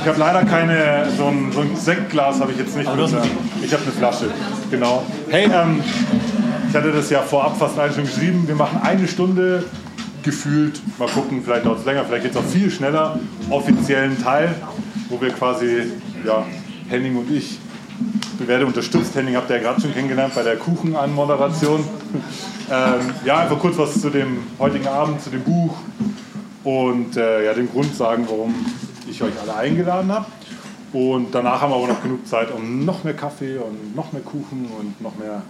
Ich habe leider keine, so ein, so ein Sektglas habe ich jetzt nicht. Hast ein ich habe eine Flasche, genau. Hey, ähm, ich hatte das ja vorab fast eigentlich schon geschrieben. Wir machen eine Stunde gefühlt, mal gucken, vielleicht dauert es länger, vielleicht geht es auch viel schneller, offiziellen Teil, wo wir quasi, ja, Henning und ich, wir werden unterstützt. Henning habt ihr ja gerade schon kennengelernt bei der Kuchenanmoderation. ähm, ja, einfach kurz was zu dem heutigen Abend, zu dem Buch und äh, ja, den Grund sagen, warum ich euch alle eingeladen habe. Und danach haben wir aber noch genug Zeit, um noch mehr Kaffee und noch mehr Kuchen und noch mehr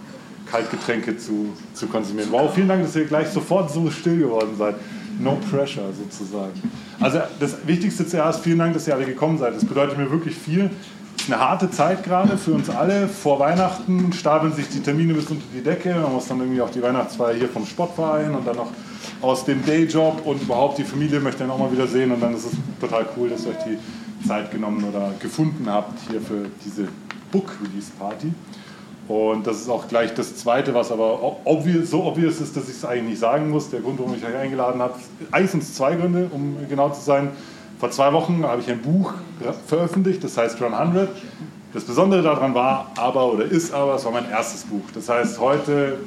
Kaltgetränke zu, zu konsumieren. Wow, vielen Dank, dass ihr gleich sofort so still geworden seid. No pressure sozusagen. Also das Wichtigste zuerst, vielen Dank, dass ihr alle gekommen seid. Das bedeutet mir wirklich viel. Eine harte Zeit gerade für uns alle. Vor Weihnachten stapeln sich die Termine bis unter die Decke. Man muss dann irgendwie auch die Weihnachtsfeier hier vom Sportverein und dann noch aus dem Dayjob und überhaupt die Familie möchte dann auch mal wieder sehen. Und dann ist es total cool, dass ihr euch die Zeit genommen oder gefunden habt hier für diese Book Release Party. Und das ist auch gleich das Zweite, was aber obvious, so obvious ist, dass ich es eigentlich nicht sagen muss. Der Grund, warum ich euch eingeladen habe, eigentlich sind zwei Gründe, um genau zu sein. Vor zwei Wochen habe ich ein Buch veröffentlicht, das heißt Run 100. Das Besondere daran war aber oder ist aber, es war mein erstes Buch. Das heißt, heute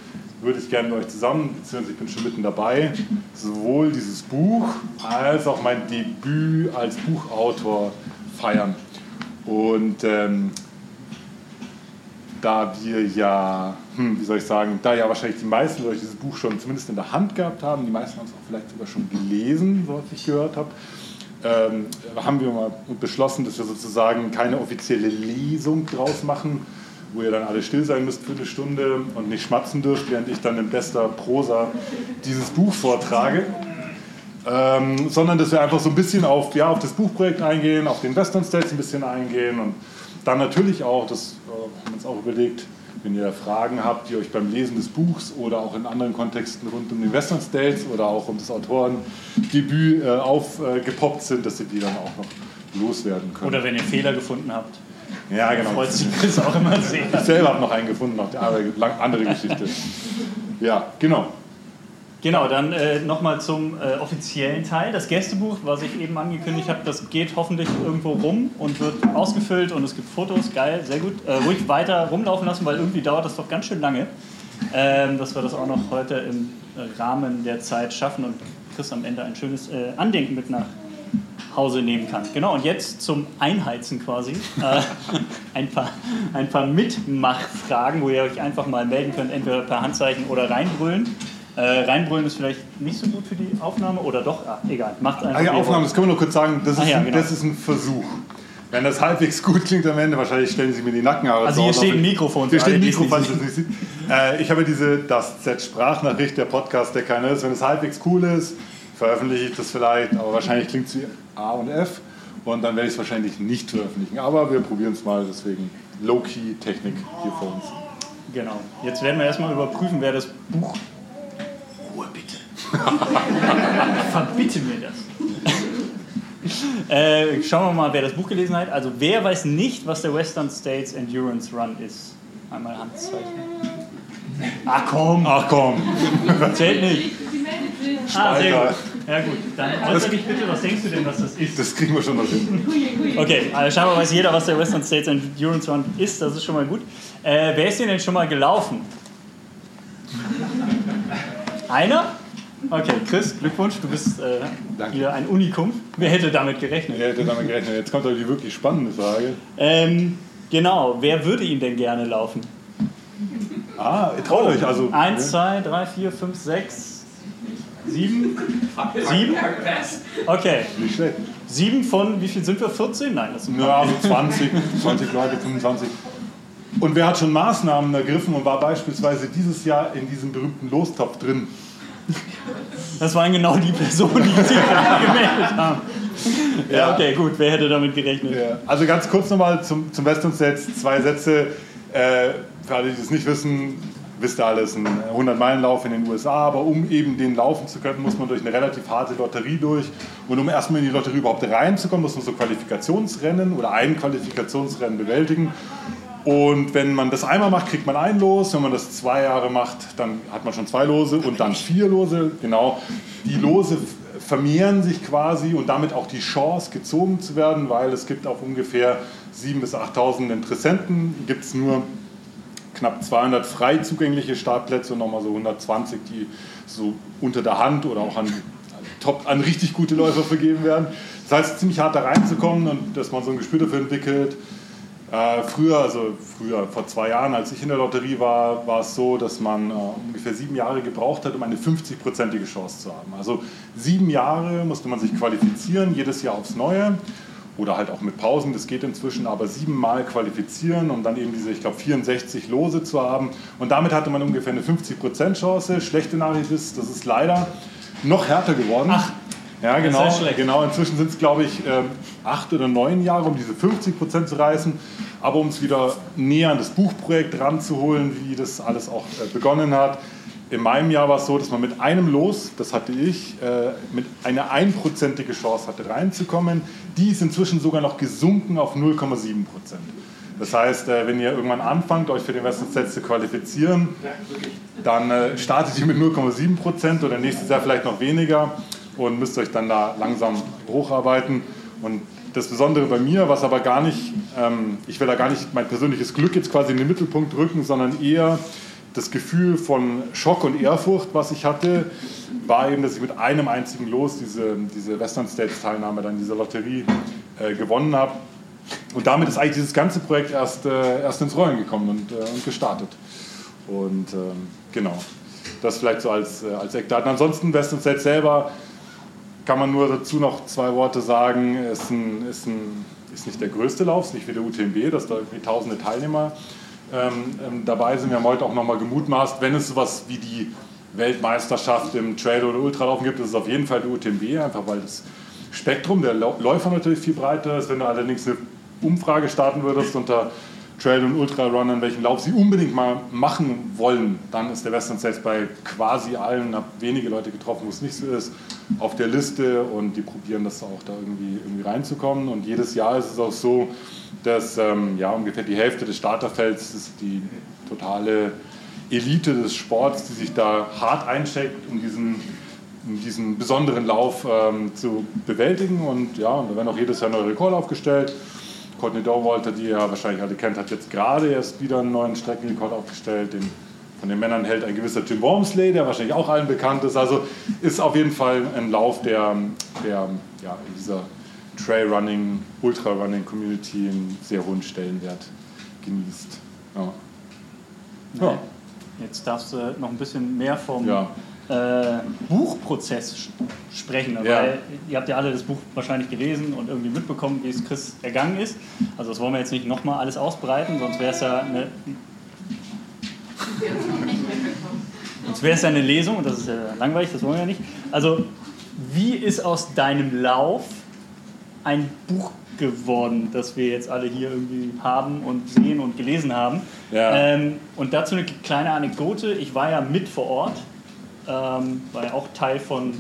würde ich gerne mit euch zusammen, beziehungsweise ich bin schon mitten dabei, sowohl dieses Buch als auch mein Debüt als Buchautor feiern. Und ähm, da wir ja, hm, wie soll ich sagen, da ja wahrscheinlich die meisten euch dieses Buch schon zumindest in der Hand gehabt haben, die meisten haben es auch vielleicht sogar schon gelesen, so was ich gehört habe, ähm, haben wir mal beschlossen, dass wir sozusagen keine offizielle Lesung draus machen, wo ihr dann alle still sein müsst für eine Stunde und nicht schmatzen dürft, während ich dann in bester Prosa dieses Buch vortrage. Ähm, sondern dass wir einfach so ein bisschen auf, ja, auf das Buchprojekt eingehen, auf den Western States ein bisschen eingehen und dann natürlich auch, das äh, haben wir uns auch überlegt, wenn ihr Fragen habt, die euch beim Lesen des Buchs oder auch in anderen Kontexten rund um den Western States oder auch um das Autorendebüt äh, aufgepoppt sind, dass ihr die dann auch noch loswerden könnt. Oder wenn ihr Fehler gefunden habt. Ja, genau. Freut sich Chris auch immer sehr. Ich selber habe noch einen gefunden, noch eine andere Geschichte. Ja, genau. Genau, dann äh, nochmal zum äh, offiziellen Teil. Das Gästebuch, was ich eben angekündigt habe, das geht hoffentlich irgendwo rum und wird ausgefüllt und es gibt Fotos. Geil, sehr gut. Äh, ruhig weiter rumlaufen lassen, weil irgendwie dauert das doch ganz schön lange, ähm, dass wir das auch noch heute im Rahmen der Zeit schaffen und Chris am Ende ein schönes äh, Andenken mit nach Hause nehmen kann. Genau, und jetzt zum Einheizen quasi. Äh, ein, paar, ein paar Mitmachfragen, wo ihr euch einfach mal melden könnt, entweder per Handzeichen oder reinbrüllen. Äh, reinbrüllen ist vielleicht nicht so gut für die Aufnahme oder doch? Ah, egal, macht einfach. Ah, ja, Aufnahme, das können wir nur kurz sagen, das ist, ja, ein, genau. das ist ein Versuch. Wenn das halbwegs gut klingt am Ende, wahrscheinlich stellen Sie mir die Nackenhaare Also hier steht ein Mikrofon. Hier steht ein Mikrofon. Äh, ich habe diese das Z Sprachnachricht, der Podcast, der keiner ist. Wenn es halbwegs cool ist, veröffentliche ich das vielleicht, aber wahrscheinlich klingt es wie A und F und dann werde ich es wahrscheinlich nicht veröffentlichen. Aber wir probieren es mal, deswegen Low-Key-Technik hier vor uns. Genau. Jetzt werden wir erstmal überprüfen, wer das Buch. Ruhe bitte. Verbitte mir das. äh, schauen wir mal, wer das Buch gelesen hat. Also, wer weiß nicht, was der Western States Endurance Run ist? Einmal Handzeichen. Ach komm, Ach komm, zählt nicht. Ah, sehr gut. Ja, gut. Dann äußere dich bitte, was denkst du denn, was das ist? das kriegen wir schon noch hin. Okay, also scheinbar weiß jeder, was der Western States Endurance Run ist. Das ist schon mal gut. Äh, wer ist denn denn schon mal gelaufen? Einer? Okay, Chris, Glückwunsch, du bist äh, hier ein Unikum. Wer hätte damit gerechnet? Wer hätte damit gerechnet? Jetzt kommt aber die wirklich spannende Frage. Ähm, genau, wer würde ihn denn gerne laufen? Ah, ihr traut euch also. Eins, zwei, drei, vier, fünf, sechs, sieben? Sieben? Okay, Nicht schlecht. sieben von, wie viel sind wir? 14? Nein, das sind Ja, so 20, 20 Leute, 25. Und wer hat schon Maßnahmen ergriffen und war beispielsweise dieses Jahr in diesem berühmten Lostopf drin? Das waren genau die Personen, die sich gemeldet haben. Ja, okay, gut. Wer hätte damit gerechnet? Ja. Also ganz kurz nochmal zum, zum Western States, zwei Sätze. Äh, für alle, die das nicht wissen, wisst ihr alles, ein 100-Meilen-Lauf in den USA, aber um eben den laufen zu können, muss man durch eine relativ harte Lotterie durch. Und um erstmal in die Lotterie überhaupt reinzukommen, muss man so Qualifikationsrennen oder ein Qualifikationsrennen bewältigen. Und wenn man das einmal macht, kriegt man ein Los. Wenn man das zwei Jahre macht, dann hat man schon zwei Lose und dann vier Lose. Genau. Die Lose vermehren sich quasi und damit auch die Chance gezogen zu werden, weil es gibt auf ungefähr 7.000 bis 8.000 Interessenten, gibt es nur knapp 200 frei zugängliche Startplätze und nochmal so 120, die so unter der Hand oder auch an, top, an richtig gute Läufer vergeben werden. Das heißt, ziemlich hart da reinzukommen und dass man so ein Gespür dafür entwickelt. Äh, früher, also früher, vor zwei Jahren, als ich in der Lotterie war, war es so, dass man äh, ungefähr sieben Jahre gebraucht hat, um eine 50-prozentige Chance zu haben. Also sieben Jahre musste man sich qualifizieren, jedes Jahr aufs Neue oder halt auch mit Pausen, das geht inzwischen, aber siebenmal qualifizieren, um dann eben diese, ich glaube, 64 Lose zu haben. Und damit hatte man ungefähr eine 50% Chance. Schlechte Nachricht ist, das ist leider noch härter geworden. Ach. Ja, genau. genau. Inzwischen sind es, glaube ich, ähm, acht oder neun Jahre, um diese 50% zu reißen. Aber um es wieder näher an das Buchprojekt ranzuholen, wie das alles auch äh, begonnen hat, in meinem Jahr war es so, dass man mit einem Los, das hatte ich, äh, mit einer einprozentige Chance hatte reinzukommen. Die ist inzwischen sogar noch gesunken auf 0,7 Prozent. Das heißt, äh, wenn ihr irgendwann anfangt, euch für den Western Stats zu qualifizieren, dann äh, startet ihr mit 0,7 Prozent oder nächstes Jahr vielleicht noch weniger und müsst euch dann da langsam hocharbeiten. Und das Besondere bei mir, was aber gar nicht, ähm, ich will da gar nicht mein persönliches Glück jetzt quasi in den Mittelpunkt rücken, sondern eher das Gefühl von Schock und Ehrfurcht, was ich hatte, war eben, dass ich mit einem einzigen Los diese, diese Western States Teilnahme dann in dieser Lotterie äh, gewonnen habe. Und damit ist eigentlich dieses ganze Projekt erst, äh, erst ins Rollen gekommen und, äh, und gestartet. Und ähm, genau, das vielleicht so als, äh, als Eckdaten. Ansonsten Western States selber kann man nur dazu noch zwei Worte sagen. Ist, ein, ist, ein, ist nicht der größte Lauf, ist nicht wie der UTMB, dass da irgendwie tausende Teilnehmer ähm, ähm, dabei sind. Wir haben heute auch nochmal gemutmaßt, wenn es sowas wie die Weltmeisterschaft im Trail- oder Ultralaufen gibt, ist es auf jeden Fall der UTMB, einfach weil das Spektrum der Läufer natürlich viel breiter ist. Wenn du allerdings eine Umfrage starten würdest unter Trail- und Ultrarunnern, welchen Lauf sie unbedingt mal machen wollen, dann ist der Western States bei quasi allen, habe wenige Leute getroffen, wo es nicht so ist, auf der Liste und die probieren das auch da irgendwie, irgendwie reinzukommen. Und jedes Jahr ist es auch so, dass ähm, ja, ungefähr die Hälfte des Starterfelds ist die totale Elite des Sports, die sich da hart einsteckt, um diesen, diesen besonderen Lauf ähm, zu bewältigen. Und ja, und da werden auch jedes Jahr neue Rekorde aufgestellt. Courtney Dauwalter, die ihr ja wahrscheinlich alle kennt, hat jetzt gerade erst wieder einen neuen Streckenrekord aufgestellt. Den von den Männern hält ein gewisser Jim Wormsley, der wahrscheinlich auch allen bekannt ist. Also ist auf jeden Fall ein Lauf, der, der ja, in dieser Trailrunning, Ultrarunning Community einen sehr hohen Stellenwert genießt. Ja. ja. Jetzt darfst du noch ein bisschen mehr vom ja. Äh, Buchprozess sprechen, ja. weil ihr habt ja alle das Buch wahrscheinlich gelesen und irgendwie mitbekommen, wie es Chris ergangen ist. Also das wollen wir jetzt nicht nochmal alles ausbreiten, sonst wäre es ja eine Sonst wäre es ja eine Lesung und das ist ja langweilig, das wollen wir ja nicht. Also, wie ist aus deinem Lauf ein Buch geworden, das wir jetzt alle hier irgendwie haben und sehen und gelesen haben. Ja. Ähm, und dazu eine kleine Anekdote. Ich war ja mit vor Ort, ähm, war ja auch Teil von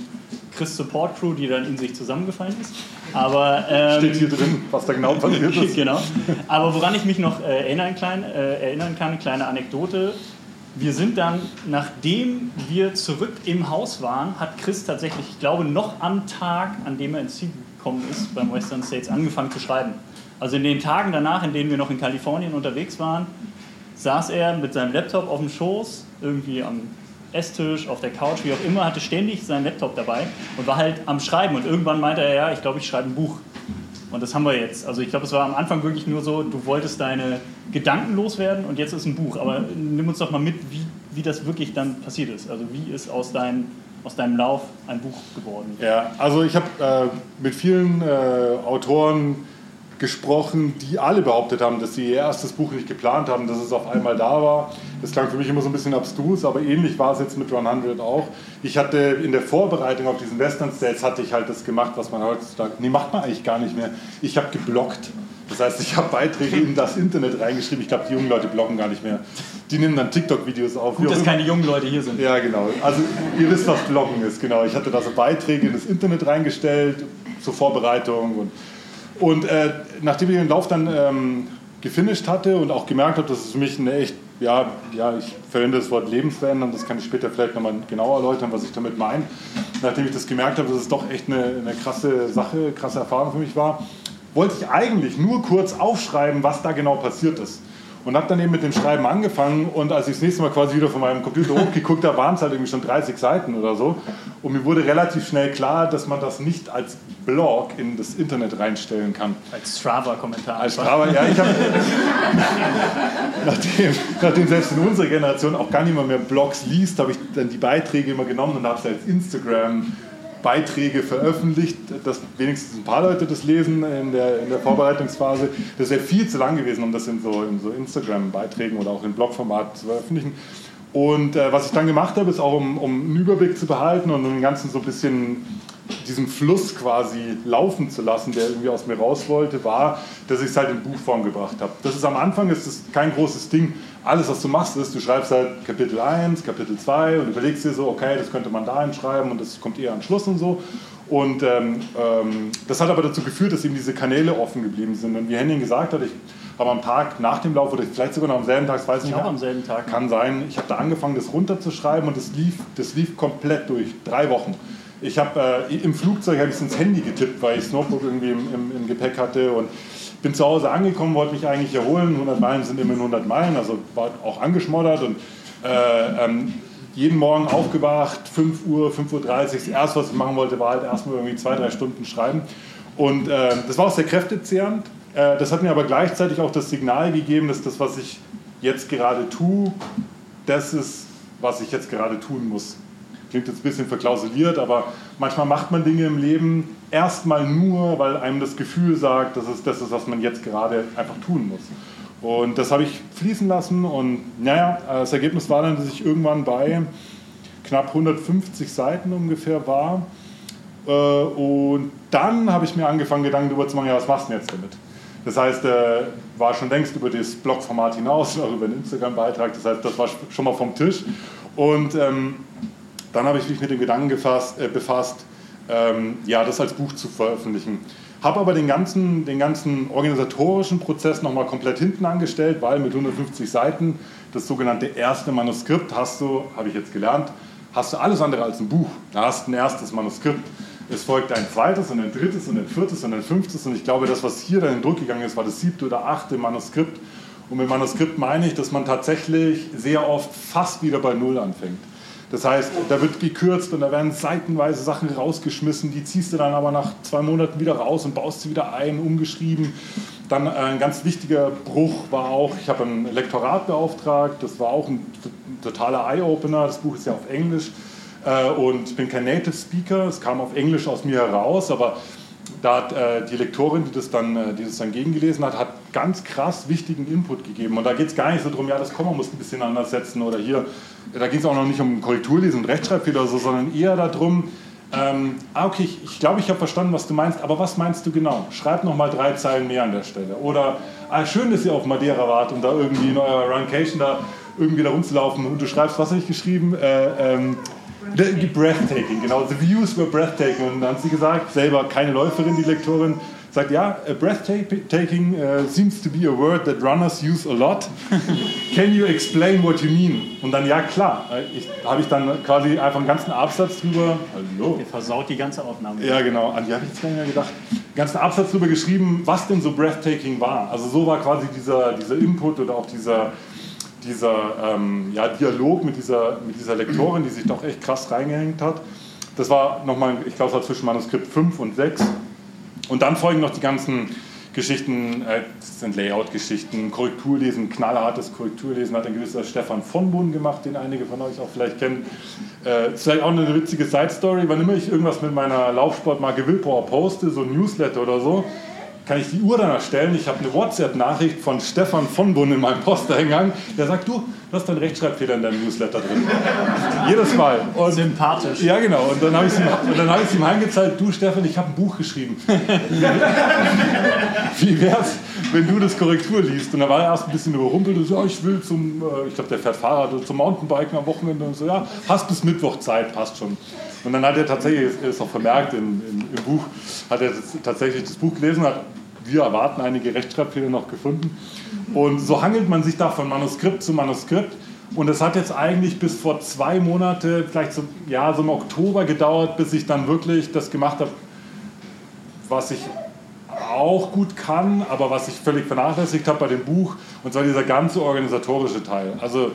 Chris Support Crew, die dann in sich zusammengefallen ist. Aber, ähm, Steht hier drin, was da genau passiert ist. genau. Aber woran ich mich noch äh, erinnern, klein, äh, erinnern kann, kleine Anekdote. Wir sind dann, nachdem wir zurück im Haus waren, hat Chris tatsächlich, ich glaube, noch am Tag, an dem er ins Ziel gekommen ist, beim Western States angefangen zu schreiben. Also in den Tagen danach, in denen wir noch in Kalifornien unterwegs waren, saß er mit seinem Laptop auf dem Schoß, irgendwie am Esstisch, auf der Couch, wie auch immer, hatte ständig seinen Laptop dabei und war halt am Schreiben. Und irgendwann meinte er, ja, ich glaube, ich schreibe ein Buch. Und das haben wir jetzt. Also ich glaube, es war am Anfang wirklich nur so, du wolltest deine Gedanken loswerden und jetzt ist ein Buch. Aber nimm uns doch mal mit, wie, wie das wirklich dann passiert ist. Also wie ist aus deinem aus deinem Lauf ein Buch geworden? Ja, also ich habe äh, mit vielen äh, Autoren gesprochen, die alle behauptet haben, dass sie ihr erstes Buch nicht geplant haben, dass es auf einmal da war. Das klang für mich immer so ein bisschen abstrus, aber ähnlich war es jetzt mit 100 auch. Ich hatte in der Vorbereitung auf diesen Western States hatte ich halt das gemacht, was man heutzutage, nee, macht man eigentlich gar nicht mehr. Ich habe geblockt. Das heißt, ich habe Beiträge in das Internet reingeschrieben. Ich glaube, die jungen Leute bloggen gar nicht mehr. Die nehmen dann TikTok-Videos auf. Gut, dass keine jungen Leute hier sind. Ja, genau. Also ihr wisst, was Bloggen ist. Genau. Ich hatte da so Beiträge in das Internet reingestellt zur Vorbereitung. Und, und äh, nachdem ich den Lauf dann ähm, gefinisht hatte und auch gemerkt habe, dass es für mich eine echt ja, ja, ich verwende das Wort lebensverändern, das kann ich später vielleicht nochmal genauer erläutern, was ich damit meine. Nachdem ich das gemerkt habe, dass es doch echt eine, eine krasse Sache, krasse Erfahrung für mich war, wollte ich eigentlich nur kurz aufschreiben, was da genau passiert ist. Und habe dann eben mit dem Schreiben angefangen und als ich das nächste Mal quasi wieder von meinem Computer hochgeguckt habe, waren es halt irgendwie schon 30 Seiten oder so. Und mir wurde relativ schnell klar, dass man das nicht als Blog in das Internet reinstellen kann. Als Strava-Kommentar. Als Strava, ja. Ich habe, nachdem, nachdem selbst in unserer Generation auch gar niemand mehr Blogs liest, habe ich dann die Beiträge immer genommen und habe es als Instagram Beiträge veröffentlicht, dass wenigstens ein paar Leute das lesen in der, in der Vorbereitungsphase. Das wäre viel zu lang gewesen, um das in so, in so Instagram-Beiträgen oder auch in Blogformat zu veröffentlichen. Und äh, was ich dann gemacht habe, ist auch, um, um einen Überblick zu behalten und den Ganzen so ein bisschen diesen Fluss quasi laufen zu lassen, der irgendwie aus mir raus wollte, war, dass ich es halt in Buchform gebracht habe. Das ist am Anfang ist das kein großes Ding. Alles, was du machst, ist, du schreibst halt Kapitel 1, Kapitel 2 und überlegst dir so, okay, das könnte man da hinschreiben und das kommt eher am Schluss und so. Und ähm, ähm, das hat aber dazu geführt, dass eben diese Kanäle offen geblieben sind. Und wie Henning gesagt hat, ich habe am Tag nach dem Lauf oder vielleicht sogar noch am selben Tag, das weiß ich nicht. Auch am selben Tag. Kann sein. Ich habe da angefangen, das runterzuschreiben und das lief, das lief komplett durch. Drei Wochen. Ich habe äh, im Flugzeug habe ich ins Handy getippt, weil ich das Notebook irgendwie im, im, im, Gepäck hatte und bin zu Hause angekommen, wollte mich eigentlich erholen. 100 Meilen sind immer 100 Meilen, also war auch angeschmoddert und äh, ähm, jeden Morgen aufgewacht, 5 Uhr, 5.30 Uhr. Das erste, was ich machen wollte, war halt erstmal irgendwie zwei, drei Stunden schreiben. Und äh, das war auch sehr kräftezehrend. Äh, das hat mir aber gleichzeitig auch das Signal gegeben, dass das, was ich jetzt gerade tue, das ist, was ich jetzt gerade tun muss. Klingt jetzt ein bisschen verklausuliert, aber manchmal macht man Dinge im Leben erstmal nur, weil einem das Gefühl sagt, dass es das ist, was man jetzt gerade einfach tun muss. Und das habe ich fließen lassen und naja, das Ergebnis war dann, dass ich irgendwann bei knapp 150 Seiten ungefähr war. Äh, und dann habe ich mir angefangen, Gedanken darüber zu machen, ja, was machst du denn jetzt damit? Das heißt, äh, war schon längst über das Blogformat hinaus, auch über den Instagram-Beitrag. Das heißt, das war schon mal vom Tisch. Und ähm, dann habe ich mich mit dem Gedanken gefasst, äh, befasst, ähm, ja, das als Buch zu veröffentlichen. Habe aber den ganzen, den ganzen organisatorischen Prozess nochmal komplett hinten angestellt, weil mit 150 Seiten, das sogenannte erste Manuskript, hast du, habe ich jetzt gelernt, hast du alles andere als ein Buch. Da hast ein erstes Manuskript. Es folgt ein zweites und ein drittes und ein viertes und ein fünftes. Und ich glaube, das, was hier dann in Druck gegangen ist, war das siebte oder achte Manuskript. Und mit Manuskript meine ich, dass man tatsächlich sehr oft fast wieder bei Null anfängt. Das heißt, da wird gekürzt und da werden seitenweise Sachen rausgeschmissen, die ziehst du dann aber nach zwei Monaten wieder raus und baust sie wieder ein, umgeschrieben. Dann äh, ein ganz wichtiger Bruch war auch, ich habe ein Lektorat beauftragt, das war auch ein totaler Eye-Opener, das Buch ist ja auf Englisch äh, und ich bin kein Native Speaker, es kam auf Englisch aus mir heraus, aber da hat äh, die Lektorin, die das, dann, äh, die das dann gegengelesen hat, hat ganz krass wichtigen Input gegeben. Und da geht es gar nicht so darum, ja, das Komma muss ein bisschen anders setzen oder hier, da geht es auch noch nicht um Korrekturlesen und Rechtschreibfehler so, sondern eher darum, ähm, ah, okay, ich, ich glaube, ich habe verstanden, was du meinst, aber was meinst du genau? Schreib noch mal drei Zeilen mehr an der Stelle. Oder, ah, schön, dass ihr auf Madeira wart, um da irgendwie in eurer Runcation da irgendwie da rumzulaufen und du schreibst, was habe ich geschrieben? Äh, ähm, breathtaking, genau. The views were breathtaking. Und dann hat sie gesagt, selber keine Läuferin, die Lektorin, sagt, ja, breathtaking uh, seems to be a word that runners use a lot. Can you explain what you mean? Und dann, ja, klar. Äh, habe ich dann quasi einfach einen ganzen Absatz drüber. Hallo. Ihr versaut die ganze Aufnahme. Ja, genau. An die habe ich jetzt gar nicht mehr gedacht. Einen ganzen Absatz drüber geschrieben, was denn so breathtaking war. Also so war quasi dieser, dieser Input oder auch dieser dieser ähm, ja, Dialog mit dieser, mit dieser Lektorin, die sich doch echt krass reingehängt hat. Das war nochmal, ich glaube, es war zwischen Manuskript 5 und 6. Und dann folgen noch die ganzen Geschichten, äh, das sind Layout-Geschichten, Korrekturlesen, knallhartes Korrekturlesen hat ein gewisser Stefan von Bund gemacht, den einige von euch auch vielleicht kennen. Äh, ist vielleicht auch eine witzige Side-Story, wann immer ich irgendwas mit meiner Laufsportmarke Willpower poste, so ein Newsletter oder so, kann ich die Uhr dann erstellen. Ich habe eine WhatsApp-Nachricht von Stefan von Bund in meinem Posteingang, der sagt, du, du hast einen Rechtschreibfehler in deinem Newsletter drin. Jedes Mal. Und, Sympathisch. Ja, genau. Und dann habe ich, hab ich ihm heimgezeigt, du Stefan, ich habe ein Buch geschrieben. Wie wäre es, wenn du das Korrektur liest? Und da war er erst ein bisschen überrumpelt und so, ja, ich will zum, äh, ich glaube, der fährt Fahrrad zum Mountainbiken am Wochenende und so, ja, hast bis Mittwoch Zeit, passt schon. Und dann hat er tatsächlich, ist auch vermerkt in, in, im Buch, hat er tatsächlich das Buch gelesen, hat wir erwarten einige Rechtschreibfehler noch gefunden. Und so hangelt man sich da von Manuskript zu Manuskript. Und es hat jetzt eigentlich bis vor zwei Monate, vielleicht so, ja, so im Oktober gedauert, bis ich dann wirklich das gemacht habe, was ich auch gut kann, aber was ich völlig vernachlässigt habe bei dem Buch, und zwar dieser ganze organisatorische Teil. Also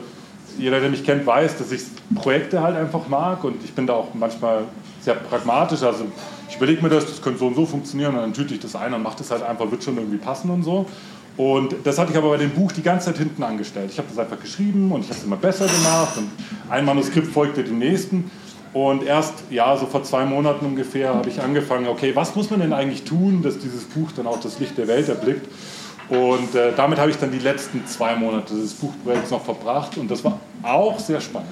jeder, der mich kennt, weiß, dass ich Projekte halt einfach mag und ich bin da auch manchmal sehr pragmatisch. Also ich überlege mir das, das könnte so und so funktionieren und dann tüte ich das ein und mache das halt einfach, wird schon irgendwie passen und so. Und das hatte ich aber bei dem Buch die ganze Zeit hinten angestellt. Ich habe das einfach geschrieben und ich habe es immer besser gemacht und ein Manuskript folgte dem nächsten. Und erst, ja, so vor zwei Monaten ungefähr habe ich angefangen, okay, was muss man denn eigentlich tun, dass dieses Buch dann auch das Licht der Welt erblickt? Und äh, damit habe ich dann die letzten zwei Monate des Buchprojekts noch verbracht und das war auch sehr spannend.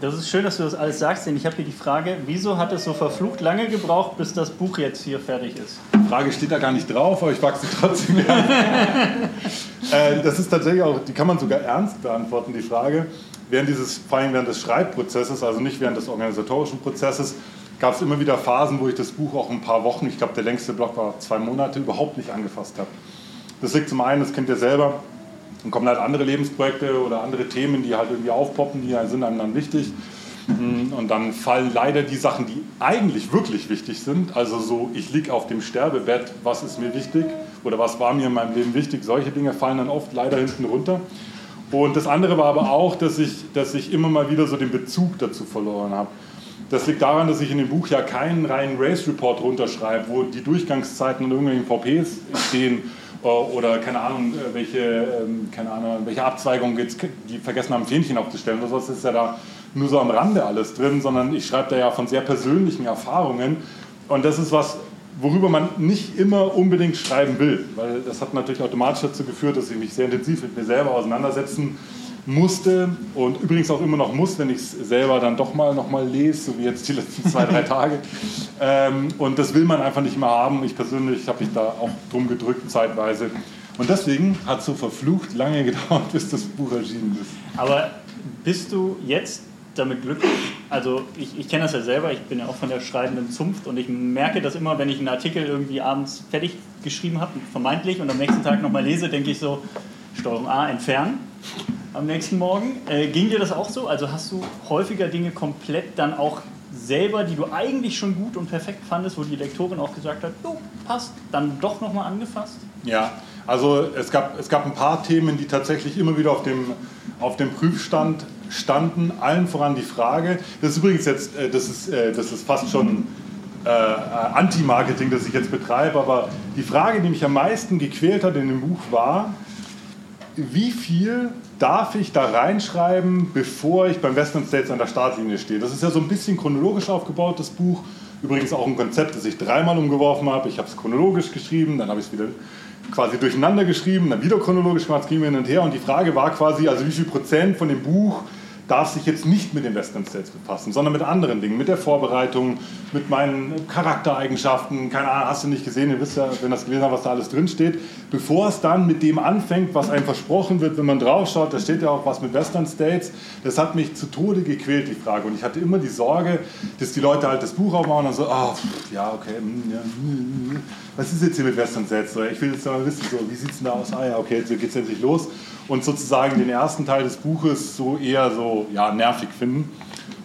Das ist schön, dass du das alles sagst, denn ich habe hier die Frage, wieso hat es so verflucht lange gebraucht, bis das Buch jetzt hier fertig ist? Die Frage steht da gar nicht drauf, aber ich wachse trotzdem äh, Das ist tatsächlich auch, die kann man sogar ernst beantworten, die Frage. Während dieses, vor allem während des Schreibprozesses, also nicht während des organisatorischen Prozesses, gab es immer wieder Phasen, wo ich das Buch auch ein paar Wochen, ich glaube der längste Block war zwei Monate, überhaupt nicht angefasst habe. Das liegt zum einen, das kennt ihr selber, dann kommen halt andere Lebensprojekte oder andere Themen, die halt irgendwie aufpoppen, die sind einem dann wichtig. Mm, und dann fallen leider die Sachen, die eigentlich wirklich wichtig sind, also so, ich liege auf dem Sterbebett, was ist mir wichtig oder was war mir in meinem Leben wichtig, solche Dinge fallen dann oft leider hinten runter. Und das andere war aber auch, dass ich, dass ich immer mal wieder so den Bezug dazu verloren habe. Das liegt daran, dass ich in dem Buch ja keinen reinen Race Report runterschreibe, wo die Durchgangszeiten und irgendwelchen VPs stehen äh, oder keine Ahnung, äh, welche, ähm, keine Ahnung, welche Abzweigung jetzt, die vergessen haben, Fähnchen aufzustellen sowas, ist ja da nur so am Rande alles drin, sondern ich schreibe da ja von sehr persönlichen Erfahrungen und das ist was, worüber man nicht immer unbedingt schreiben will, weil das hat natürlich automatisch dazu geführt, dass ich mich sehr intensiv mit mir selber auseinandersetzen musste und übrigens auch immer noch muss, wenn ich es selber dann doch mal noch mal lese, so wie jetzt die letzten zwei, drei Tage. Ähm, und das will man einfach nicht mehr haben. Ich persönlich habe mich da auch drum gedrückt zeitweise. Und deswegen hat es so verflucht lange gedauert, bis das Buch erschienen ist. Aber bist du jetzt damit glücklich? Also ich, ich kenne das ja selber, ich bin ja auch von der schreibenden Zunft und ich merke das immer, wenn ich einen Artikel irgendwie abends fertig geschrieben habe, vermeintlich, und am nächsten Tag nochmal lese, denke ich so, Steuerung A entfernen am nächsten Morgen. Äh, ging dir das auch so? Also hast du häufiger Dinge komplett dann auch selber, die du eigentlich schon gut und perfekt fandest, wo die Lektorin auch gesagt hat, jo, passt, dann doch nochmal angefasst? Ja, also es gab, es gab ein paar Themen, die tatsächlich immer wieder auf dem, auf dem Prüfstand standen. Allen voran die Frage, das ist übrigens jetzt, äh, das ist, äh, das ist fast schon äh, Anti-Marketing, das ich jetzt betreibe, aber die Frage, die mich am meisten gequält hat in dem Buch war, wie viel darf ich da reinschreiben, bevor ich beim Western States an der Startlinie stehe? Das ist ja so ein bisschen chronologisch aufgebaut, das Buch. Übrigens auch ein Konzept, das ich dreimal umgeworfen habe. Ich habe es chronologisch geschrieben, dann habe ich es wieder quasi durcheinander geschrieben, dann wieder chronologisch gemacht, es ging hin und her. Und die Frage war quasi, also wie viel Prozent von dem Buch darf sich jetzt nicht mit den Western States befassen, sondern mit anderen Dingen, mit der Vorbereitung, mit meinen Charaktereigenschaften, keine Ahnung, hast du nicht gesehen, ihr wisst ja, wenn das gelesen habt, was da alles drin steht, bevor es dann mit dem anfängt, was einem versprochen wird, wenn man draufschaut, da steht ja auch was mit Western States, das hat mich zu Tode gequält, die Frage, und ich hatte immer die Sorge, dass die Leute halt das Buch aufmachen und so, oh, ja, okay, hm, ja, hm, hm, was ist jetzt hier mit Western States, ich will jetzt mal wissen, so, wie sieht es denn da aus, ah ja, okay, jetzt geht es endlich los, und sozusagen den ersten Teil des Buches so eher so ja, nervig finden.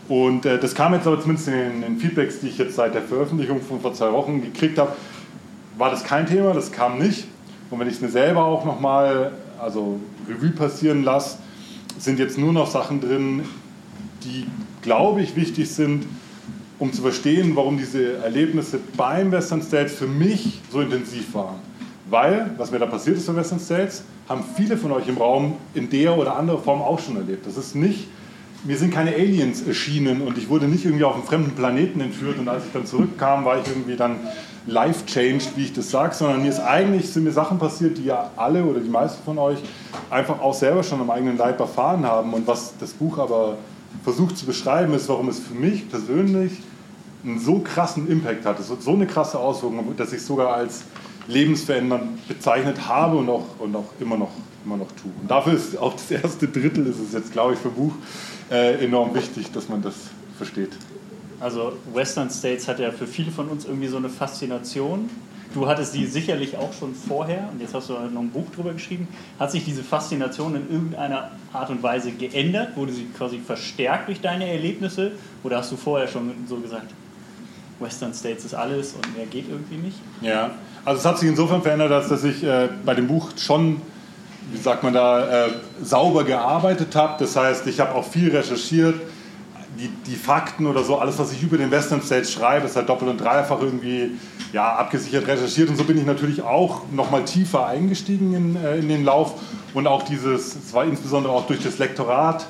Und äh, das kam jetzt aber zumindest in den, in Feedbacks, die ich jetzt seit der Veröffentlichung von vor zwei Wochen gekriegt habe, war das kein Thema, das kam nicht. Und wenn ich es mir selber auch nochmal, also Revue passieren lasse, sind jetzt nur noch Sachen drin, die, glaube ich, wichtig sind, um zu verstehen, warum diese Erlebnisse beim Western States für mich so intensiv waren. Weil, was mir da passiert ist bei Western States, haben viele von euch im Raum in der oder anderer Form auch schon erlebt. Das ist nicht, mir sind keine Aliens erschienen und ich wurde nicht irgendwie auf einen fremden Planeten entführt und als ich dann zurückkam, war ich irgendwie dann life-changed, wie ich das sage, sondern mir ist eigentlich, sind mir Sachen passiert, die ja alle oder die meisten von euch einfach auch selber schon am eigenen Leib erfahren haben. Und was das Buch aber versucht zu beschreiben, ist, warum es für mich persönlich einen so krassen Impact hat, so eine krasse Auswirkung, dass ich sogar als lebensverändernd bezeichnet habe und auch, und auch immer, noch, immer noch tue. Und dafür ist auch das erste Drittel, ist es jetzt, glaube ich, für Buch äh, enorm wichtig, dass man das versteht. Also Western States hat ja für viele von uns irgendwie so eine Faszination. du hattest die sicherlich auch schon vorher und jetzt hast du noch ein Buch drüber geschrieben. Hat sich diese Faszination in irgendeiner Art und Weise geändert? Wurde sie quasi verstärkt durch deine Erlebnisse? Oder hast du vorher schon so gesagt, Western States ist alles und mehr geht irgendwie nicht? Ja, also es hat sich insofern verändert, dass, dass ich äh, bei dem Buch schon, wie sagt man da, äh, sauber gearbeitet habe. Das heißt, ich habe auch viel recherchiert. Die, die Fakten oder so, alles, was ich über den Western States schreibe, ist halt doppelt und dreifach irgendwie ja, abgesichert recherchiert. Und so bin ich natürlich auch nochmal tiefer eingestiegen in, äh, in den Lauf. Und auch dieses, es war insbesondere auch durch das Lektorat,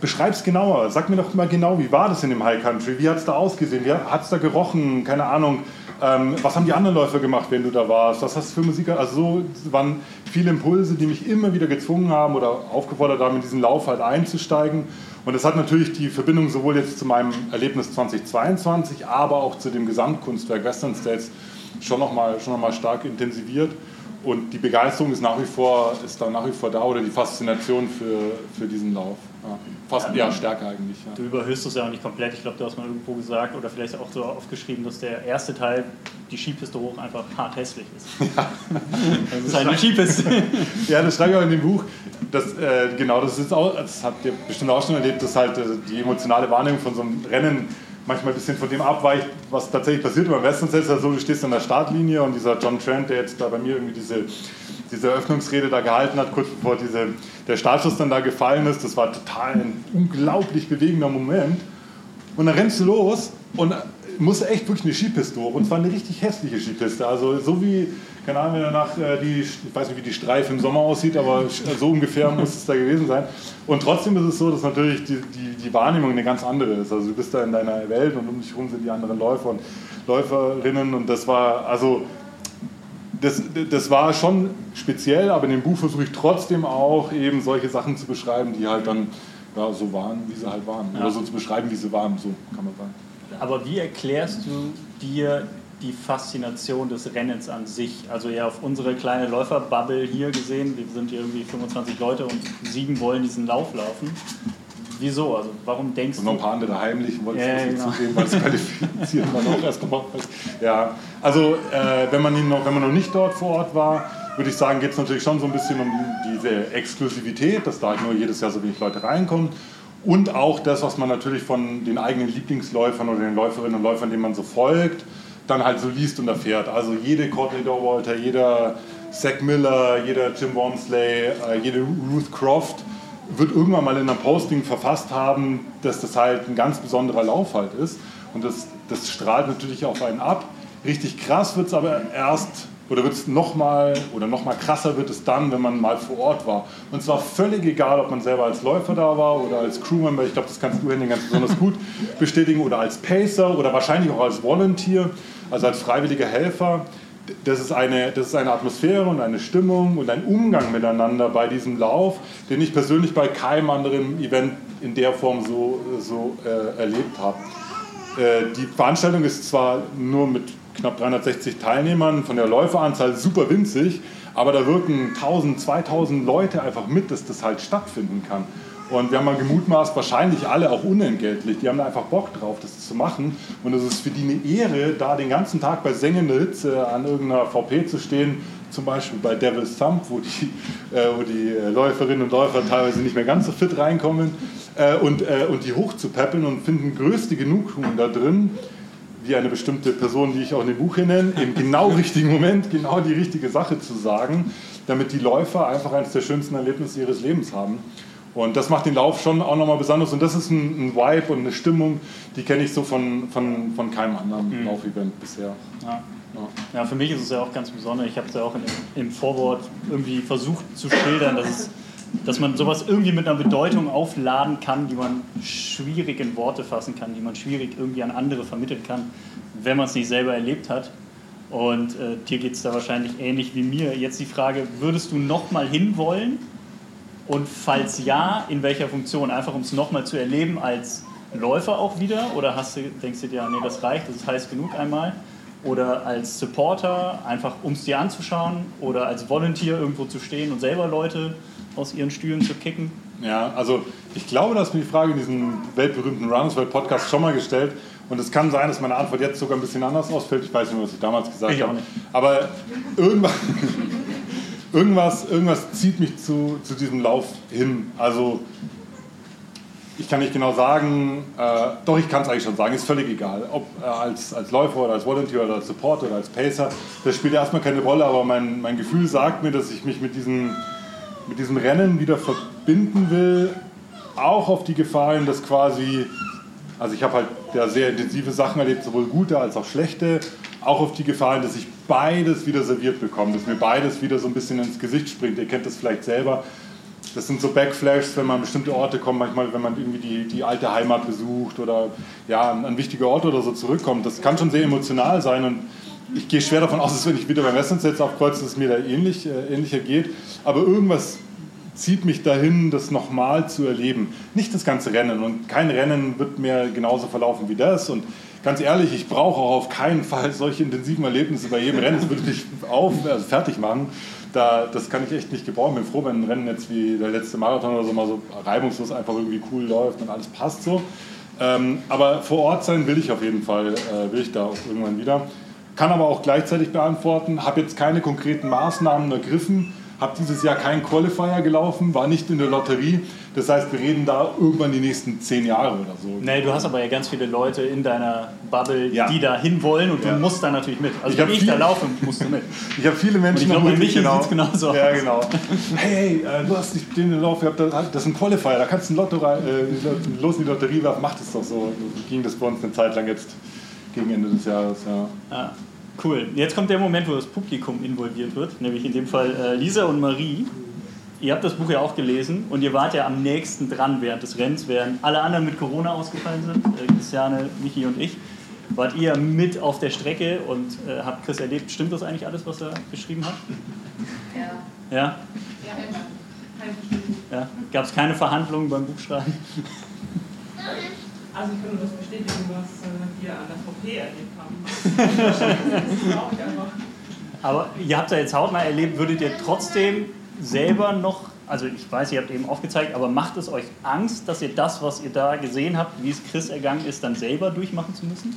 Beschreib es genauer. Sag mir doch mal genau, wie war das in dem High Country? Wie hat es da ausgesehen? Wie es da gerochen? Keine Ahnung. Ähm, was haben die anderen Läufer gemacht, wenn du da warst? Was hast du für Musiker? Also so waren viele Impulse, die mich immer wieder gezwungen haben oder aufgefordert haben, in diesen Lauf halt einzusteigen. Und das hat natürlich die Verbindung sowohl jetzt zu meinem Erlebnis 2022, aber auch zu dem Gesamtkunstwerk Western States schon nochmal schon noch stark intensiviert. Und die Begeisterung ist nach wie vor, ist da nach wie vor da oder die Faszination für, für diesen Lauf. Ja. Fast ja, stärker eigentlich. Ja. Du überhöhst es ja auch nicht komplett. Ich glaube, du hast mal irgendwo gesagt oder vielleicht auch so aufgeschrieben, dass der erste Teil, die Skipiste hoch, einfach hart hässlich ist. Ja. das ist eine Skipiste. ja, das schreibe ich auch in dem Buch. Das, äh, genau, das ist auch, das habt ihr bestimmt auch schon erlebt, dass halt äh, die emotionale Wahrnehmung von so einem Rennen manchmal ein bisschen von dem abweicht, was tatsächlich passiert. Beim Western ist es so, du stehst an der Startlinie und dieser John Trent, der jetzt da bei mir irgendwie diese, diese Eröffnungsrede da gehalten hat, kurz bevor diese, der Startschuss dann da gefallen ist, das war total ein unglaublich bewegender Moment. Und dann rennst du los und musste echt wirklich eine Skipiste hoch. Und zwar eine richtig hässliche Skipiste. Also so wie, keine Ahnung, wenn danach äh, die, ich weiß nicht, wie die Streife im Sommer aussieht, aber so ungefähr muss es da gewesen sein. Und trotzdem ist es so, dass natürlich die, die, die Wahrnehmung eine ganz andere ist. Also du bist da in deiner Welt und um dich herum sind die anderen Läufer und Läuferinnen. Und das war, also das, das war schon speziell, aber in dem Buch versuche ich trotzdem auch eben solche Sachen zu beschreiben, die halt dann ja, so waren, wie sie halt waren. Ja. Oder so zu beschreiben, wie sie waren, so kann man sagen. Aber wie erklärst du dir die Faszination des Rennens an sich? Also ja, auf unsere kleine Läuferbubble hier gesehen, wir sind hier irgendwie 25 Leute und sieben wollen diesen Lauf laufen. Wieso? Also warum denkst und du... Und noch ein paar andere heimlich wollen ja, es genau. zusehen, weil es qualifiziert man auch erst gemacht hat. Ja, also äh, wenn, man noch, wenn man noch nicht dort vor Ort war, würde ich sagen, geht es natürlich schon so ein bisschen um diese Exklusivität, dass da halt nur jedes Jahr so wenig Leute reinkommen und auch das, was man natürlich von den eigenen Lieblingsläufern oder den Läuferinnen und Läufern, denen man so folgt, dann halt so liest und erfährt. Also jede Courtney Dauwalter, jeder Zach Miller, jeder Jim Wormsley, äh, jede Ruth Croft wird irgendwann mal in einem Posting verfasst haben, dass das halt ein ganz besonderer Lauf halt ist. Und das, das strahlt natürlich auf einen ab. Richtig krass wird es aber erst oder wird es nochmal oder nochmal krasser wird es dann, wenn man mal vor Ort war. Und zwar völlig egal, ob man selber als Läufer da war oder als Crewmember, ich glaube, das kannst du Henning ganz besonders gut bestätigen, oder als Pacer oder wahrscheinlich auch als Volunteer, also als freiwilliger Helfer. Das ist, eine, das ist eine Atmosphäre und eine Stimmung und ein Umgang miteinander bei diesem Lauf, den ich persönlich bei keinem anderen Event in der Form so, so äh, erlebt habe. Äh, die Veranstaltung ist zwar nur mit knapp 360 Teilnehmern, von der Läuferanzahl super winzig, aber da wirken 1000, 2000 Leute einfach mit, dass das halt stattfinden kann. Und wir haben mal gemutmaßt, wahrscheinlich alle auch unentgeltlich. Die haben da einfach Bock drauf, das zu machen. Und es ist für die eine Ehre, da den ganzen Tag bei sengender Hitze an irgendeiner VP zu stehen. Zum Beispiel bei Devil's Thumb, wo die, äh, wo die Läuferinnen und Läufer teilweise nicht mehr ganz so fit reinkommen. Äh, und, äh, und die hochzupäppeln und finden größte Genugtuung da drin, wie eine bestimmte Person, die ich auch in dem Buch hier nenne, im genau richtigen Moment genau die richtige Sache zu sagen, damit die Läufer einfach eines der schönsten Erlebnisse ihres Lebens haben. Und das macht den Lauf schon auch nochmal besonders. Und das ist ein, ein Vibe und eine Stimmung, die kenne ich so von, von, von keinem anderen mhm. Laufevent bisher. Ja. Ja. ja. für mich ist es ja auch ganz besonders. Ich habe es ja auch in, im Vorwort irgendwie versucht zu schildern, dass es dass man sowas irgendwie mit einer Bedeutung aufladen kann, die man schwierig in Worte fassen kann, die man schwierig irgendwie an andere vermitteln kann, wenn man es nicht selber erlebt hat. Und äh, dir geht es da wahrscheinlich ähnlich wie mir. Jetzt die Frage, würdest du nochmal hinwollen? Und falls ja, in welcher Funktion? Einfach um es nochmal zu erleben als Läufer auch wieder? Oder hast du, denkst du dir, nee, das reicht, das heißt genug einmal? Oder als Supporter, einfach um es dir anzuschauen? Oder als Volunteer irgendwo zu stehen und selber Leute aus ihren Stühlen zu kicken? Ja, also ich glaube, dass mir die Frage in diesem weltberühmten Runners World Podcast schon mal gestellt Und es kann sein, dass meine Antwort jetzt sogar ein bisschen anders ausfällt. Ich weiß nicht mehr, was ich damals gesagt Ich auch habe. nicht. Aber irgendwas, irgendwas, irgendwas zieht mich zu, zu diesem Lauf hin. Also ich kann nicht genau sagen, äh, doch ich kann es eigentlich schon sagen, ist völlig egal. Ob äh, als, als Läufer oder als Volunteer oder als Supporter oder als Pacer, das spielt erstmal keine Rolle, aber mein, mein Gefühl sagt mir, dass ich mich mit diesem, mit diesem Rennen wieder verbinden will, auch auf die Gefahr hin, dass quasi, also ich habe halt ja sehr intensive Sachen erlebt, sowohl gute als auch schlechte, auch auf die Gefahr hin, dass ich beides wieder serviert bekomme, dass mir beides wieder so ein bisschen ins Gesicht springt. Ihr kennt das vielleicht selber. Das sind so Backflashes, wenn man an bestimmte Orte kommt, manchmal, wenn man irgendwie die, die alte Heimat besucht oder ja, an, an wichtige Orte oder so zurückkommt. Das kann schon sehr emotional sein und ich gehe schwer davon aus, dass wenn ich wieder beim Western jetzt aufkreuze, dass es mir da ähnlich, äh, ähnlicher geht. Aber irgendwas zieht mich dahin, das nochmal zu erleben. Nicht das ganze Rennen und kein Rennen wird mir genauso verlaufen wie das. Und ganz ehrlich, ich brauche auch auf keinen Fall solche intensiven Erlebnisse bei jedem Rennen. Das würde mich auf, also fertig machen. Da, das kann ich echt nicht gebrauchen. Ich bin froh, wenn ein Rennen jetzt wie der letzte Marathon oder so mal so reibungslos einfach irgendwie cool läuft und alles passt so. Ähm, aber vor Ort sein will ich auf jeden Fall, äh, will ich da auch irgendwann wieder. Kann aber auch gleichzeitig beantworten, habe jetzt keine konkreten Maßnahmen ergriffen, habe dieses Jahr keinen Qualifier gelaufen, war nicht in der Lotterie. Das heißt, wir reden da irgendwann die nächsten zehn Jahre oder so. Nee, du hast aber ja ganz viele Leute in deiner Bubble, Ja. die da hin wollen und Ja. du musst da natürlich mit. Also Ich wenn ich da laufe, musst du mit. Ich habe viele Menschen Und ich glaube, bei Michi sieht's genauso Ja, aus. genau. Hey, hey, äh, du hast nicht den Lauf gehabt, das das ist ein Qualifier, da kannst du ein Lotto rein, äh, los in die Lotterie werfen, mach das doch so. So ging das bei uns eine Zeit lang jetzt gegen Ende des Jahres. Ja. Ah, cool. Jetzt kommt der Moment, wo das Publikum involviert wird, nämlich in dem Fall äh, Lisa und Marie. Ihr habt das Buch ja auch gelesen und ihr wart ja am nächsten dran während des Rennens, während alle anderen mit Corona ausgefallen sind, äh, Christiane, Michi und ich. Wart ihr mit auf der Strecke und äh, habt Chris erlebt? Stimmt das eigentlich alles, was er geschrieben hat? Ja, Ja? ja, immer. Kein Verständnis. ja? Gab es keine Verhandlungen beim Buchschreiben? Also ich kann nur das bestätigen, was äh, wir an der VP erlebt haben. das glaube ich einfach. Aber ihr habt ja jetzt hautnah erlebt, würdet ihr trotzdem selber noch, also ich weiß, ihr habt eben aufgezeigt, aber macht es euch Angst, dass ihr das, was ihr da gesehen habt, wie es Chris ergangen ist, dann selber durchmachen zu müssen?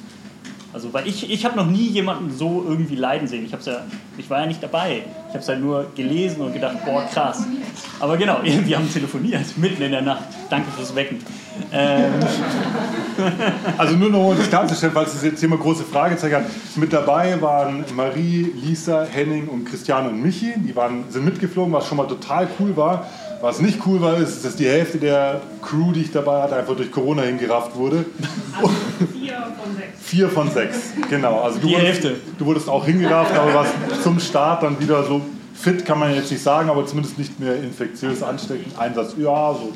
Also, weil ich, ich habe noch nie jemanden so irgendwie leiden sehen. Ich, hab's ja, ich war ja nicht dabei. Ich habe es halt nur gelesen und gedacht, boah, krass. Aber genau, wir haben telefoniert, mitten in der Nacht. Danke fürs Wecken. Ähm, Also nur noch um das klarzustellen, falls es jetzt hier mal große Fragezeichen hat. Mit dabei waren Marie, Lisa, Henning und Christiane und Michi. Die waren, sind mitgeflogen, was schon mal total cool war. Was nicht cool war, ist, dass die Hälfte der Crew, die ich dabei hatte, einfach durch Corona hingerafft wurde. Also vier von sechs. Vier von sechs, genau. Also du Die wurdest, Hälfte. Du wurdest auch hingerafft, aber warst zum Start dann wieder so fit, kann man jetzt nicht sagen, aber zumindest nicht mehr infektiös ansteckend. Einsatz, ja, so.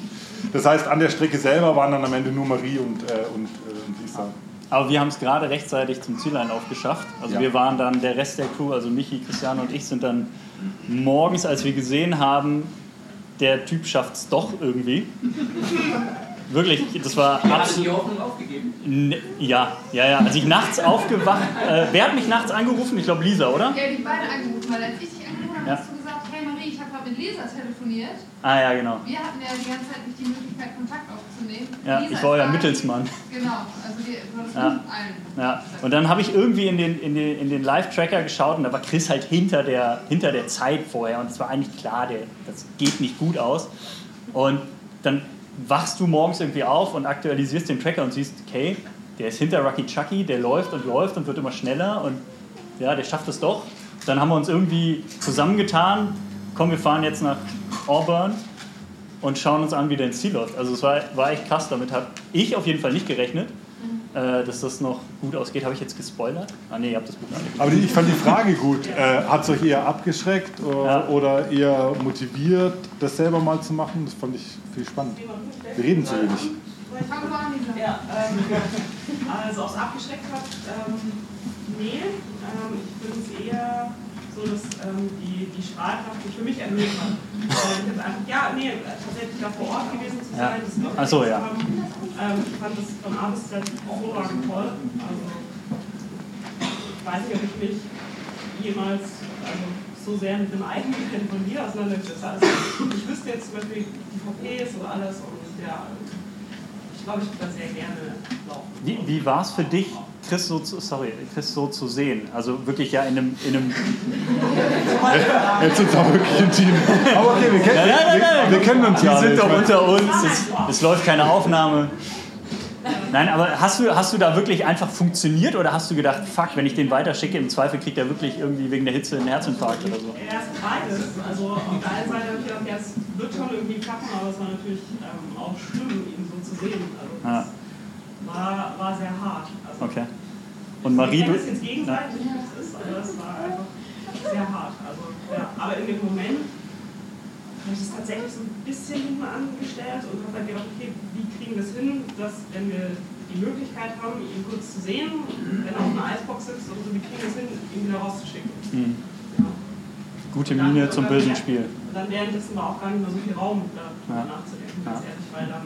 Das heißt, an der Strecke selber waren dann am Ende nur Marie und, äh, und, äh, und Lisa. Aber wir haben es gerade rechtzeitig zum Zieleinlauf geschafft. Also Ja. wir waren dann, der Rest der Crew, also Michi, Christiane und ich, sind dann morgens, als wir gesehen haben, der Typ schafft es doch irgendwie. Wirklich, das war Hat absolut. die Hoffnung aufgegeben? Ja, ja, ja. Als ich nachts aufgewacht, äh, wer hat mich nachts angerufen? Ich glaube Lisa, oder? Ja, die beide angerufen, weil als ich angerufen Ja. hast du gesagt, hey Marie, ich habe gerade mit Lisa telefoniert. Ah ja, genau. Wir hatten ja die ganze Zeit nicht die Möglichkeit, Kontakt aufzunehmen. Ja, Lisa ich war da. Mittelsmann. Genau, also wir, du hattest Ja. allen. Ja, und dann habe ich irgendwie in den, in den, in den Live-Tracker geschaut und da war Chris halt hinter der, hinter der Zeit vorher und es war eigentlich klar, der, das geht nicht gut aus. Und dann wachst du morgens irgendwie auf und aktualisierst den Tracker und siehst, okay, der ist hinter Rocky Chucky, der läuft und läuft und wird immer schneller und ja, der schafft es doch. Dann haben wir uns irgendwie zusammengetan, komm, wir fahren jetzt nach Auburn und schauen uns an, wie der ins Ziel läuft. Also es war, war echt krass, damit habe ich auf jeden Fall nicht gerechnet, äh, dass das noch gut ausgeht. Habe ich jetzt gespoilert? Ah nee, ihr habt das Buch nicht. Aber ich fand die Frage gut. Äh, Hat es euch eher abgeschreckt oder, Ja. oder eher motiviert, das selber mal zu machen? Das fand ich viel spannend. Wir reden zu wenig. Ja, ähm, also ob es abgeschreckt hat, ähm, nee. Ähm, ich finde es eher so, dass ähm, die, die Strahlkraft mich für mich erhöht hat. Ich hab einfach, ja, nee, tatsächlich da vor Ort gewesen zu Ja. sein, das wirklich Ach so, ja. haben. Ähm, ich fand das von A bis Z hervorragend toll. Also, ich weiß nicht, ob ich mich jemals also, so sehr mit dem eigenen Rennen von mir auseinandergesetzt habe. Also, ich wüsste jetzt zum Beispiel die VPs oder alles und ja, ich glaube, ich würde da sehr gerne laufen. Wie, wie war es für dich, Chris so, zu, sorry, Chris so zu sehen? Also wirklich ja in einem. In einem Jetzt sind auch wirklich intim. Aber okay, wir kennen, nein, nein, nein, wir, wir kennen uns Wir ja. sind nicht. doch unter uns. Es, es läuft keine Aufnahme. Nein, aber hast du, hast du da wirklich einfach funktioniert oder hast du gedacht, fuck, wenn ich den weiterschicke, im Zweifel kriegt er wirklich irgendwie wegen der Hitze einen Herzinfarkt oder so? Erst beides. Also auf der einen Seite habe ich gedacht, ja, es wird schon irgendwie klappen, aber es war natürlich ähm, auch schlimm, ihn so zu sehen. Also das war, war sehr hart. Also, Okay. Und Marie, ich es jetzt gegenseitig, wie es ist, aber es war einfach sehr hart. Also, ja. Aber in dem Moment habe ich es tatsächlich so ein bisschen hinten angestellt und habe dann gedacht, okay, wie kriegen wir es hin, dass wenn wir die Möglichkeit haben, ihn kurz zu sehen, wenn er auf einer Eisbox sitzt oder so, wie kriegen wir es hin, ihn wieder rauszuschicken. Hm, Ja. gute Miene zum bösen Spiel. Und dann währenddessen war auch gar nicht mehr so viel Raum, darüber Ja. nachzudenken, Ja. ganz ehrlich, weil dann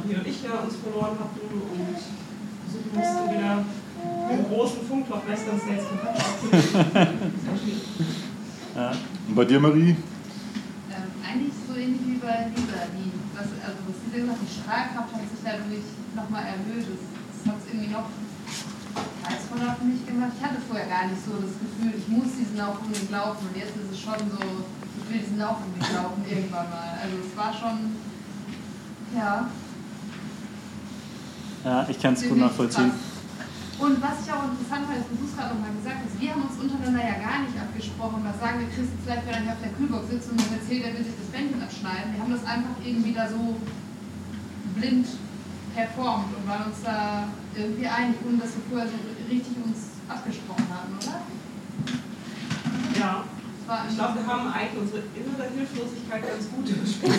Marie und ich ja uns verloren hatten und versuchen mussten, wieder im großen Funkloch Western States Kontakt aufzunehmen. Ja. Und bei dir, Marie? Ähm, eigentlich so ähnlich wie bei Lisa. Die, was, also was Lisa gesagt hat, die Strahlkraft hat sich dadurch nochmal erhöht. Das, das hat es irgendwie noch reizvoller für mich gemacht. Ich hatte vorher gar nicht so das Gefühl, ich muss diesen Lauf unbedingt laufen. Und jetzt ist es schon so, ich will diesen Lauf unbedingt laufen irgendwann mal. Also es war schon, ja, ja, ich kann es gut nachvollziehen. Und was ich auch interessant fand, ist, was du es gerade nochmal gesagt hast, wir haben uns untereinander ja gar nicht abgesprochen, was sagen wir Chris jetzt vielleicht, wenn er hier auf der Kühlbox sitzt und uns erzählt, er will sich das Bändchen abschneiden. Wir haben das einfach irgendwie da so blind performt und waren uns da irgendwie einig, ohne dass wir vorher so richtig uns abgesprochen haben, oder? Ja, ich glaube, wir haben eigentlich unsere innere Hilflosigkeit ganz gut überspielt.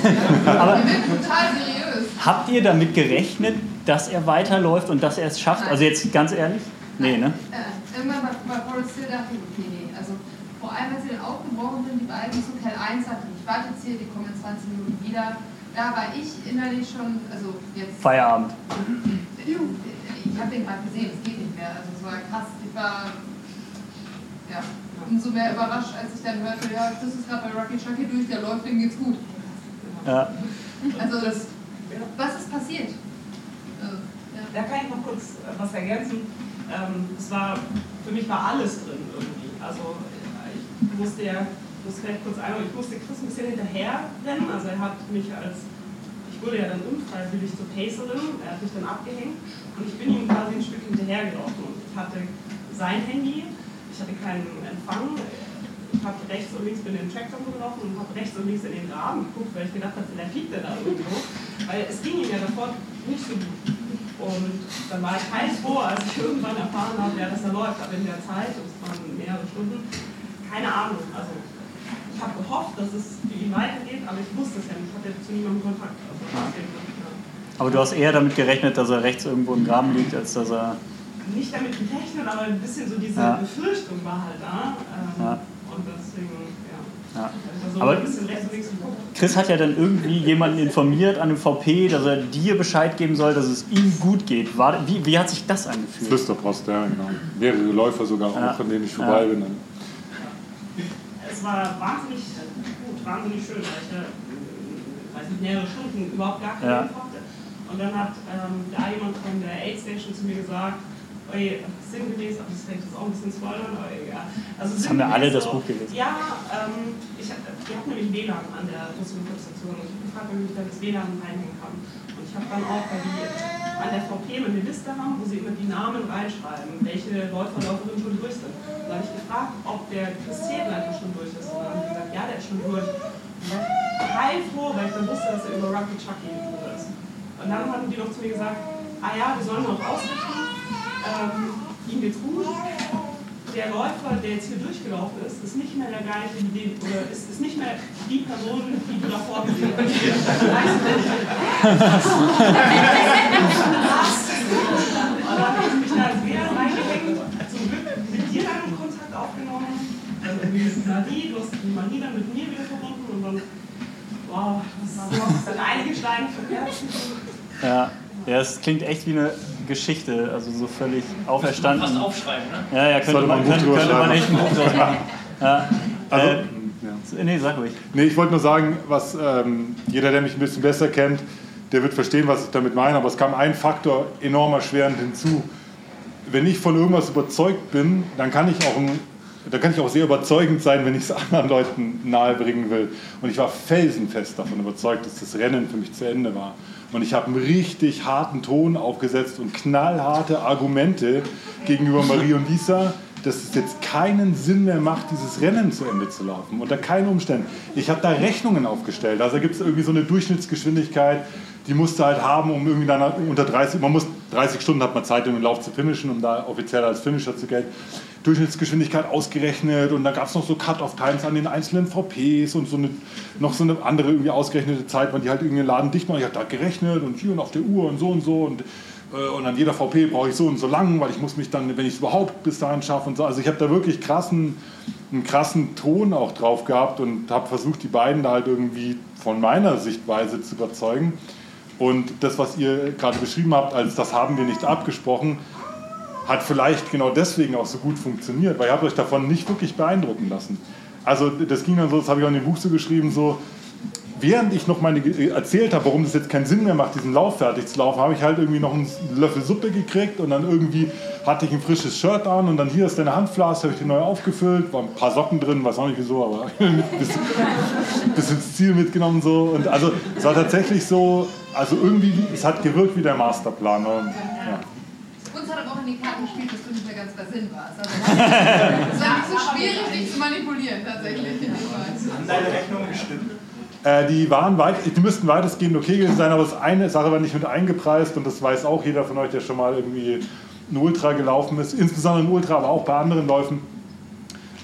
Aber wir sind total seriös. habt ihr damit gerechnet, dass er weiterläuft und dass er es schafft? Also jetzt ganz ehrlich? Nee, ne? Äh, irgendwann bei, bei Forest Hill dachte ich, okay, nee. Also vor allem, als sie dann aufgebrochen sind, die beiden zu Kell 1 sagte, ich warte jetzt hier, die kommen in 20 Minuten wieder. Da war ich innerlich schon, also jetzt. Feierabend. Ich habe den gerade gesehen, es geht nicht mehr. Also es war krass. Ich war ja, umso mehr überrascht, als ich dann hörte, ja, Chris ist gerade bei Rocky Chucky durch, der läuft, dem geht's gut. Ja. Also das, was ist passiert? Also, ja. Da kann ich noch kurz äh, was ergänzen. Ähm, es war, für mich war alles drin irgendwie. Also äh, ich musste ja, muss vielleicht kurz einmal, ich musste Chris ein bisschen hinterher rennen. Also er hat mich als, ich wurde ja dann unfreiwillig zur Pacerin, er hat mich dann abgehängt und ich bin ihm quasi ein Stück hinterhergelaufen und ich hatte sein Handy, ich hatte keinen Empfang. Ich habe rechts und links bin in den Trackdown gelaufen und habe rechts und links in den Graben geguckt, weil ich gedacht habe, vielleicht liegt er da irgendwo. Weil es ging ihm ja davor nicht so gut. Und dann war ich heilfroh, als ich irgendwann erfahren habe, ja, dass er läuft. Aber in der Zeit, und es waren mehrere Stunden, keine Ahnung. Also ich habe gehofft, dass es für ihn weitergeht, aber ich wusste es ja nicht. Ich hatte zu niemandem Kontakt. Also, ja. Aber du hast eher damit gerechnet, dass er rechts irgendwo im Graben liegt, als dass er. Nicht damit gerechnet, aber ein bisschen so diese Ja. Befürchtung war halt da. Ähm, Ja. Und deswegen, ja. Ja. Also Aber- ein bisschen rechts und links geguckt. Chris hat ja dann irgendwie jemanden informiert an dem VP, dass er dir Bescheid geben soll, dass es ihm gut geht. War, wie, wie hat sich das angefühlt? Flüsterpost, ja, genau. Mehrere Läufer sogar Ja. auch, von denen ich vorbei Ja. bin. Es war wahnsinnig gut, wahnsinnig schön, weil ich ja, äh, weiß nicht, mehrere Stunden überhaupt gar keinen Ja. Hatte. Und dann hat ähm, da jemand von der Aid Station zu mir gesagt, oi, sinngemäß, aber das vielleicht jetzt auch ein bisschen spoilern, aber egal. Also Das haben wir alle sinngemäß das Buch gelesen. Ja, ähm, ich, wir hatten nämlich WLAN an der Russland-Station und ich habe gefragt, ob ich da das WLAN reinhängen kann. Und ich habe dann auch, weil die an der VP eine Liste haben, wo sie immer die Namen reinschreiben, welche Läufer, Läuferinnen schon durch sind. Da habe ich gefragt, ob der Chris Zedleiter schon durch ist. Und dann haben die gesagt, ja, der ist schon durch. Und dann war ich heilfroh, weil ich dann wusste, dass er über Rocky Chucky ist. Und dann haben die noch zu mir gesagt, ah ja, wir sollen noch ausrichten, ähm, ihm geht's gut. Der Läufer, der jetzt hier durchgelaufen ist, ist nicht mehr der gleiche, den, oder ist, ist nicht mehr die Person, die du davor gesehen hast. Weißt du nicht? Und dann habe ich mich da als Lehrer reingehängt, zum Glück mit dir dann Kontakt aufgenommen. Dann irgendwie ist Marie, du hast die Marie dann mit mir wieder verbunden und dann, wow, das sind einige Steine verkehrt. Ja. Ja, es klingt echt wie eine Geschichte, also so völlig auferstanden. Fast aufschreiben, ne? Ja, ja, könnte man könnte, könnte man echt ein Buch draus machen. Ja. Also, äh, ja. nee, sag ruhig. Nee, ich wollte nur sagen, was ähm, jeder, der mich ein bisschen besser kennt, der wird verstehen, was ich damit meine. Aber es kam ein Faktor enorm erschwerend hinzu. Wenn ich von irgendwas überzeugt bin, dann kann ich auch ein da kann ich auch sehr überzeugend sein, wenn ich es anderen Leuten nahebringen will. Und ich war felsenfest davon überzeugt, dass das Rennen für mich zu Ende war. Und ich habe einen richtig harten Ton aufgesetzt und knallharte Argumente gegenüber Marie und Lisa, dass es jetzt keinen Sinn mehr macht, dieses Rennen zu Ende zu laufen. Unter keinen Umständen. Ich habe da Rechnungen aufgestellt. Also gibt es irgendwie so eine Durchschnittsgeschwindigkeit, die musste halt haben, um irgendwie dann unter 30, man muss 30 Stunden hat man Zeit, um den Lauf zu finishen, um da offiziell als Finisher zu gelten. Durchschnittsgeschwindigkeit ausgerechnet und da gab es noch so Cut-off-Times an den einzelnen VPs und so eine, noch so eine andere irgendwie ausgerechnete Zeit, weil die halt irgendwie Laden dicht machen. Ich habe da gerechnet und hier und auf der Uhr und so und so und, äh, und an jeder VP brauche ich so und so lang, weil ich muss mich dann, wenn ich es überhaupt bis dahin schaffe und so. Also ich habe da wirklich krassen, einen krassen Ton auch drauf gehabt und habe versucht, die beiden da halt irgendwie von meiner Sichtweise zu überzeugen. Und das, was ihr gerade beschrieben habt, als das haben wir nicht abgesprochen, hat vielleicht genau deswegen auch so gut funktioniert, weil ihr habt euch davon nicht wirklich beeindrucken lassen. Also das ging dann so, das habe ich auch in dem Buch so geschrieben, so während ich noch meine erzählt habe, warum es jetzt keinen Sinn mehr macht, diesen Lauf fertig zu laufen, habe ich halt irgendwie noch einen Löffel Suppe gekriegt und dann irgendwie hatte ich ein frisches Shirt an und dann hier ist deine Handflasche, habe ich die neu aufgefüllt, waren ein paar Socken drin, weiß auch nicht wieso, aber bis, bis ins Ziel mitgenommen so und also es war tatsächlich so, also irgendwie, es hat gewirkt wie der Masterplan. Und, ja in die Karten gespielt, dass du nicht mehr ganz bei Sinn warst. Also, es war nicht so schwierig, dich zu manipulieren, tatsächlich. Haben deine Rechnungen gestimmt? Äh, die, waren weit, die müssten weitestgehend okay gewesen sein, aber das eine Sache war nicht mit eingepreist und das weiß auch jeder von euch, der schon mal irgendwie ein Ultra gelaufen ist, insbesondere ein Ultra, aber auch bei anderen Läufen.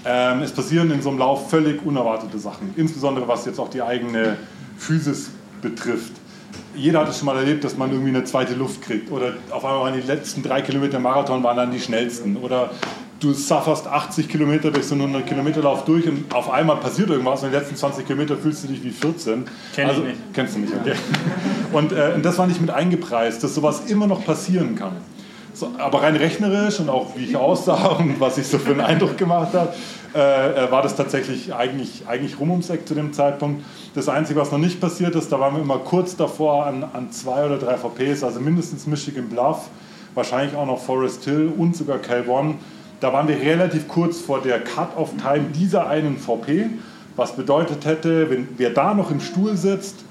Ähm, es passieren in so einem Lauf völlig unerwartete Sachen, insbesondere was jetzt auch die eigene Physis betrifft jeder hat es schon mal erlebt, dass man irgendwie eine zweite Luft kriegt. Oder auf einmal waren die letzten drei Kilometer Marathon waren dann die schnellsten. Oder du sufferst 80 Kilometer durch so einen 100 Kilometer Lauf durch und auf einmal passiert irgendwas und in den letzten 20 Kilometer fühlst du dich wie 14. Kenn also, ich nicht. Kennst du nicht, okay. Und, äh, und das war nicht mit eingepreist, dass sowas immer noch passieren kann. So, aber rein rechnerisch und auch wie ich aussah und was ich so für einen Eindruck gemacht habe, äh, äh, war das tatsächlich eigentlich, eigentlich rum ums Eck zu dem Zeitpunkt. Das Einzige, was noch nicht passiert ist, da waren wir immer kurz davor an, an zwei oder drei VPs, also mindestens Michigan Bluff, wahrscheinlich auch noch Forest Hill und sogar Cal One. Da waren wir relativ kurz vor der Cut-Off-Time dieser einen VP, was bedeutet hätte, wenn wer da noch im Stuhl sitzt,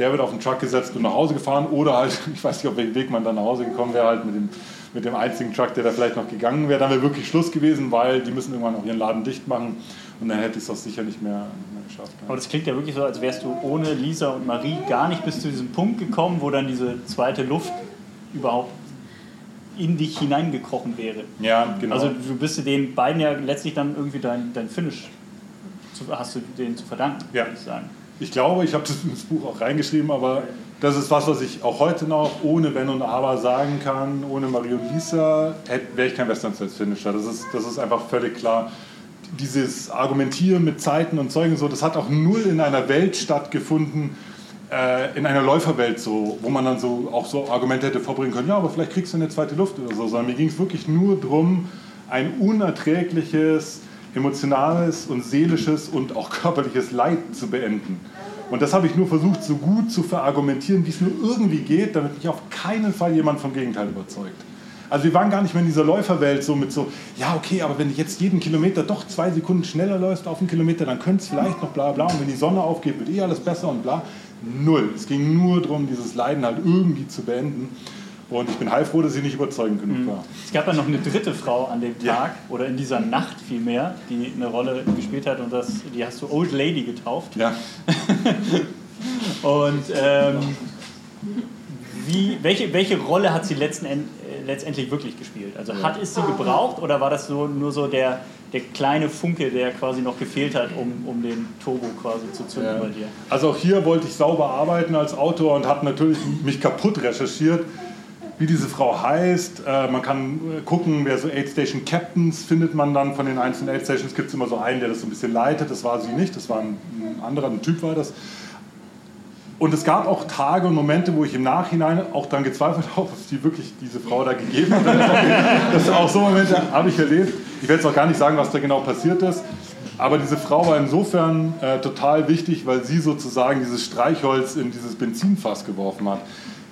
der wird auf den Truck gesetzt und nach Hause gefahren oder halt, ich weiß nicht, auf welchen Weg man dann nach Hause gekommen wäre, halt mit dem mit dem einzigen Truck, der da vielleicht noch gegangen wäre, dann wäre wirklich Schluss gewesen, weil die müssen irgendwann auch ihren Laden dicht machen und dann hätte ich es auch sicher nicht mehr, nicht mehr geschafft. Aber das klingt ja wirklich so, als wärst du ohne Lisa und Marie gar nicht bis zu diesem Punkt gekommen, wo dann diese zweite Luft überhaupt in dich hineingekrochen wäre. Ja, genau. Also du bist den beiden ja letztlich dann irgendwie dein, dein Finish, zu, hast du denen zu verdanken, ja. würde ich sagen. Ich glaube, ich habe das ins Buch auch reingeschrieben, aber das ist was, was ich auch heute noch ohne Wenn und Aber sagen kann. Ohne Marie Lisa wäre ich kein Western States Finisher. Das ist, das ist einfach völlig klar. Dieses Argumentieren mit Zeiten und Zeugen so, das hat auch null in einer Welt stattgefunden, äh, in einer Läuferwelt so, wo man dann so auch so Argumente hätte vorbringen können, ja, aber vielleicht kriegst du eine zweite Luft oder so, sondern mir ging es wirklich nur darum, ein unerträgliches, emotionales und seelisches und auch körperliches Leid zu beenden. Und das habe ich nur versucht, so gut zu verargumentieren, wie es nur irgendwie geht, damit mich auf keinen Fall jemand vom Gegenteil überzeugt. Also wir waren gar nicht mehr in dieser Läuferwelt so mit so, ja okay, aber wenn du jetzt jeden Kilometer doch zwei Sekunden schneller läufst auf einen Kilometer, dann könnte es vielleicht noch bla bla und wenn die Sonne aufgeht, wird eh alles besser und bla. Null. Es ging nur darum, dieses Leiden halt irgendwie zu beenden. Und ich bin heilfroh, dass sie nicht überzeugend genug mhm. war. Es gab ja noch eine dritte Frau an dem Tag ja. oder in dieser Nacht vielmehr, die eine Rolle gespielt hat und das, die hast du Old Lady getauft. Ja. und ähm, wie, welche, welche Rolle hat sie letzten End, äh, letztendlich wirklich gespielt? Also hat es sie gebraucht oder war das so, nur so der, der kleine Funke, der quasi noch gefehlt hat, um, um den Turbo quasi zu zünden ja. bei dir? Also auch hier wollte ich sauber arbeiten als Autor und habe natürlich mich kaputt recherchiert wie diese Frau heißt. Äh, man kann äh, gucken, wer so Aid Station Captains findet man dann von den einzelnen Aid Stations. Gibt es immer so einen, der das so ein bisschen leitet. Das war sie nicht, das war ein, ein anderer, ein Typ war das. Und es gab auch Tage und Momente, wo ich im Nachhinein auch dann gezweifelt habe, ob es die wirklich diese Frau da gegeben hat. Das auch so Momente habe ich erlebt. Ich werde jetzt auch gar nicht sagen, was da genau passiert ist. Aber diese Frau war insofern äh, total wichtig, weil sie sozusagen dieses Streichholz in dieses Benzinfass geworfen hat.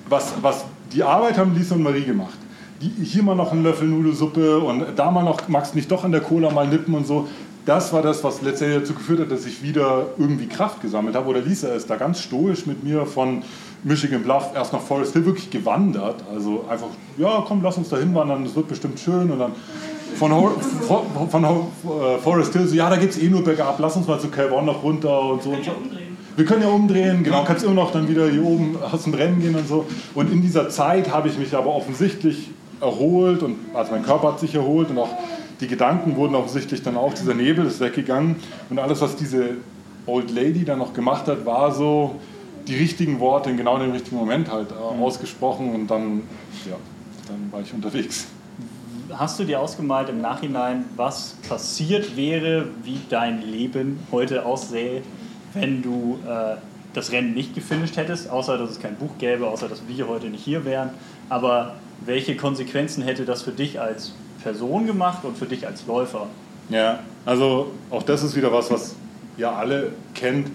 Was, was die Arbeit haben Lisa und Marie gemacht. Die, hier mal noch einen Löffel Nudelsuppe und da mal noch, magst nicht doch an der Cola mal nippen und so. Das war das, was letztendlich dazu geführt hat, dass ich wieder irgendwie Kraft gesammelt habe. Oder Lisa ist da ganz stoisch mit mir von Michigan Bluff erst nach Forest Hill wirklich gewandert. Also einfach, ja komm, lass uns da hinwandern, das wird bestimmt schön. Und dann von, von, von äh, Forest Hill so, ja, da geht es eh nur bergab, lass uns mal zu Calvon noch runter und so. Und so. Wir können ja umdrehen, genau, kannst immer noch dann wieder hier oben aus dem Rennen gehen und so. Und in dieser Zeit habe ich mich aber offensichtlich erholt und also mein Körper hat sich erholt und auch die Gedanken wurden offensichtlich dann auch, dieser Nebel ist weggegangen und alles, was diese Old Lady dann noch gemacht hat, war so die richtigen Worte in genau dem richtigen Moment halt äh, mhm. ausgesprochen und dann, ja, dann war ich unterwegs hast du dir ausgemalt im Nachhinein, was passiert wäre, wie dein Leben heute aussähe, wenn du äh, das Rennen nicht gefinisht hättest, außer dass es kein Buch gäbe, außer dass wir heute nicht hier wären. Aber welche Konsequenzen hätte das für dich als Person gemacht und für dich als Läufer? Ja, also auch das ist wieder was, was ihr alle kennt.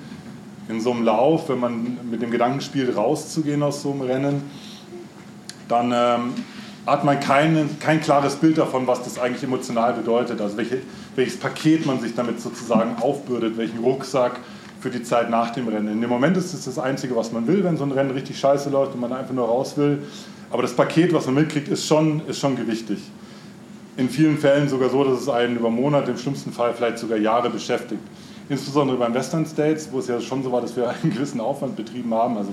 In so einem Lauf, wenn man mit dem Gedanken spielt, rauszugehen aus so einem Rennen, dann ähm, hat man kein, kein klares Bild davon, was das eigentlich emotional bedeutet. Also welche, welches Paket man sich damit sozusagen aufbürdet, welchen Rucksack für die Zeit nach dem Rennen. In dem Moment ist es das Einzige, was man will, wenn so ein Rennen richtig scheiße läuft und man einfach nur raus will. Aber das Paket, was man mitkriegt, ist schon, ist schon gewichtig. In vielen Fällen sogar so, dass es einen über Monate, im schlimmsten Fall vielleicht sogar Jahre beschäftigt. Insbesondere beim Western States, wo es ja schon so war, dass wir einen gewissen Aufwand betrieben haben. Also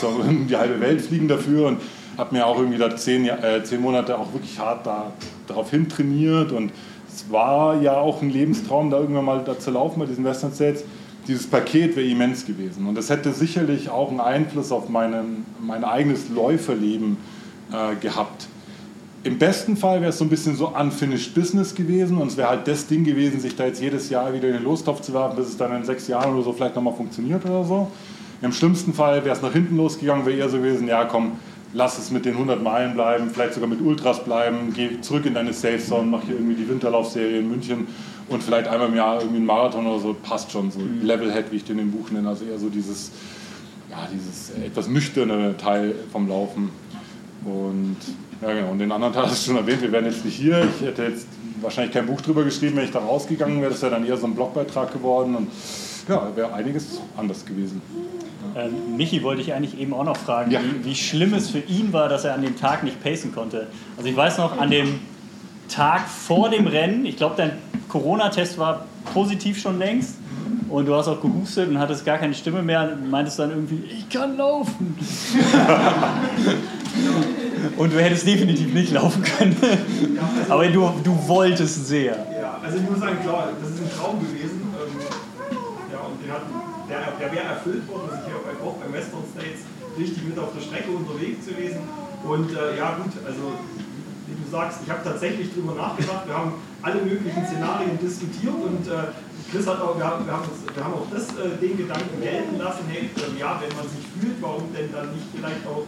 so die halbe Welt fliegen dafür und habe mir auch irgendwie da zehn, äh, zehn Monate auch wirklich hart da, darauf hin trainiert und es war ja auch ein Lebenstraum, da irgendwann mal da zu laufen bei diesen Western States. Dieses Paket wäre immens gewesen und das hätte sicherlich auch einen Einfluss auf meinen, mein eigenes Läuferleben äh, gehabt. Im besten Fall wäre es so ein bisschen so unfinished business gewesen und es wäre halt das Ding gewesen, sich da jetzt jedes Jahr wieder in den Lostopf zu werfen, bis es dann in sechs Jahren oder so vielleicht nochmal funktioniert oder so. Im schlimmsten Fall wäre es nach hinten losgegangen, wäre eher so gewesen, ja komm, lass es mit den 100 Meilen bleiben, vielleicht sogar mit Ultras bleiben, geh zurück in deine Safe Zone, mach hier irgendwie die Winterlaufserie in München und vielleicht einmal im Jahr irgendwie ein Marathon oder so, passt schon so. Mhm. Levelhead, wie ich den im Buch nenne, also eher so dieses, ja, dieses etwas nüchterne Teil vom Laufen. Und ja, genau. Und den anderen Teil hast du schon erwähnt, wir wären jetzt nicht hier. Ich hätte jetzt wahrscheinlich kein Buch drüber geschrieben, wenn ich da rausgegangen wäre. Das wäre dann eher so ein Blogbeitrag geworden. Und ja, wäre einiges anders gewesen. Ähm, Michi wollte ich eigentlich eben auch noch fragen, ja. wie, wie, schlimm es für ihn war, dass er an dem Tag nicht pacen konnte. Also ich weiß noch, an dem Tag vor dem Rennen, ich glaube, dein Corona-Test war positiv schon längst und du hast auch gehustet und hattest gar keine Stimme mehr und meintest dann irgendwie, ich kann laufen. und du hättest definitiv nicht laufen können. Aber du, du wolltest sehr. Ja, also ich muss sagen, klar, das ist ein Traum gewesen. Ähm, ja, und den hatten, der, der wäre erfüllt worden. Also ich habe auch beim Western States richtig mit auf der Strecke unterwegs gewesen. Und äh, ja gut, also du sagst, ich habe tatsächlich darüber nachgedacht. Wir haben alle möglichen Szenarien diskutiert und äh, Chris hat auch, wir haben, wir haben, uns, wir haben auch das, äh, den Gedanken gelten lassen, hey, äh, ja, wenn man sich fühlt, warum denn dann nicht vielleicht auch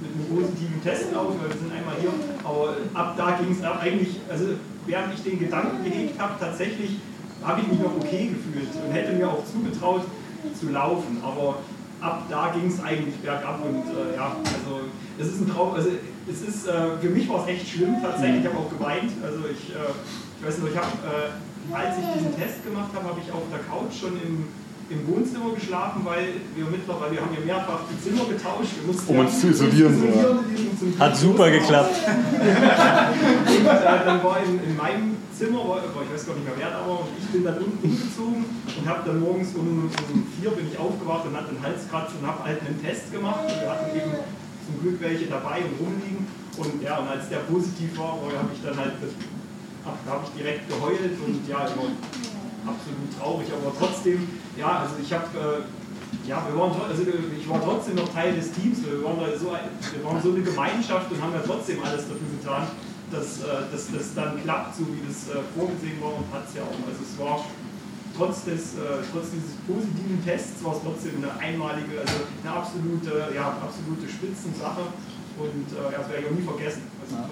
mit einem positiven Test laufen, weil wir sind einmal hier, aber ab da ging es eigentlich, also während ich den Gedanken gehegt habe, tatsächlich habe ich mich noch okay gefühlt und hätte mir auch zugetraut zu laufen, aber ab da ging es eigentlich bergab und äh, ja, also es ist ein Traum, also es ist, äh, für mich war es echt schlimm tatsächlich, ich habe auch geweint, also ich, äh, ich weiß nicht, ich habe, äh, als ich diesen Test gemacht habe, habe ich auf der Couch schon im im Wohnzimmer geschlafen, weil wir mittlerweile, wir haben ja mehrfach die Zimmer getauscht. Wir mussten um uns zu isolieren. isolieren Hat super geklappt. und äh, dann war in, in meinem Zimmer, war, ich weiß gar nicht mehr wer da war, und ich bin dann unten umgezogen und habe dann morgens um, um vier bin ich aufgewacht und hatte einen Halskratzer und habe halt einen Test gemacht. Und wir hatten eben zum Glück welche dabei und rumliegen. Und ja, und als der positiv war, habe ich dann halt, habe ich direkt geheult und ja, immer absolut traurig, aber trotzdem, ja, also ich habe, äh, ja, wir waren, also ich war trotzdem noch Teil des Teams, wir waren, so, wir waren so eine Gemeinschaft und haben ja trotzdem alles dafür getan, dass, äh, dass das dann klappt, so wie das äh, vorgesehen war und hat es ja auch. Also es war trotz, des, äh, trotz dieses positiven Tests war es trotzdem eine einmalige, also eine absolute, ja, absolute Spitzensache. Und äh, das werde ich auch nie vergessen, war.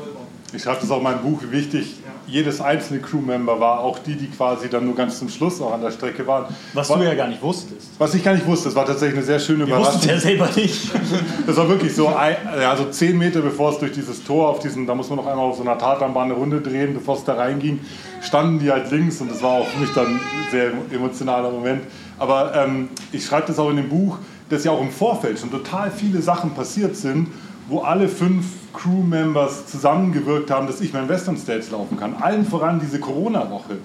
Ich schreibe das auch in meinem Buch, wie wichtig jedes einzelne Crewmember war, auch die, die quasi dann nur ganz zum Schluss auch an der Strecke waren. Was was, du ja gar nicht wusstest. was ich gar nicht wusste, das war tatsächlich eine sehr schöne Wir wussten Überraschung. ja selber nicht. Das war wirklich so, ein, ja, so zehn Meter bevor es durch dieses Tor auf diesen, da muss man noch einmal auf so einer Tatanbahn eine Runde drehen, bevor es da reinging, standen die halt links und das war auch für mich dann ein sehr emotionaler Moment. Aber ähm, ich schreibe das auch in dem Buch, dass ja auch im Vorfeld schon total viele Sachen passiert sind, wo alle fünf Crewmembers zusammengewirkt haben, dass ich mein Western States laufen kann. Allen voran diese Corona-Woche.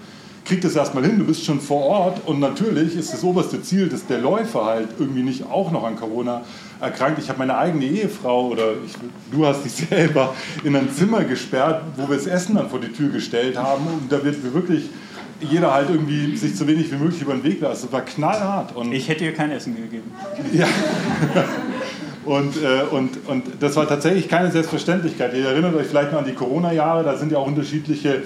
Krieg das erstmal hin, du bist schon vor Ort und natürlich ist das oberste Ziel, dass der Läufer halt irgendwie nicht auch noch an Corona erkrankt. Ich habe meine eigene Ehefrau oder ich, du hast dich selber in ein Zimmer gesperrt, wo wir das Essen dann vor die Tür gestellt haben und da wird wirklich jeder halt irgendwie sich so wenig wie möglich über den Weg lassen. Das war knallhart. Und Ich hätte dir kein Essen gegeben. ja. Und, äh, und, und das war tatsächlich keine Selbstverständlichkeit. Ihr erinnert euch vielleicht noch an die Corona-Jahre, da sind ja auch unterschiedliche,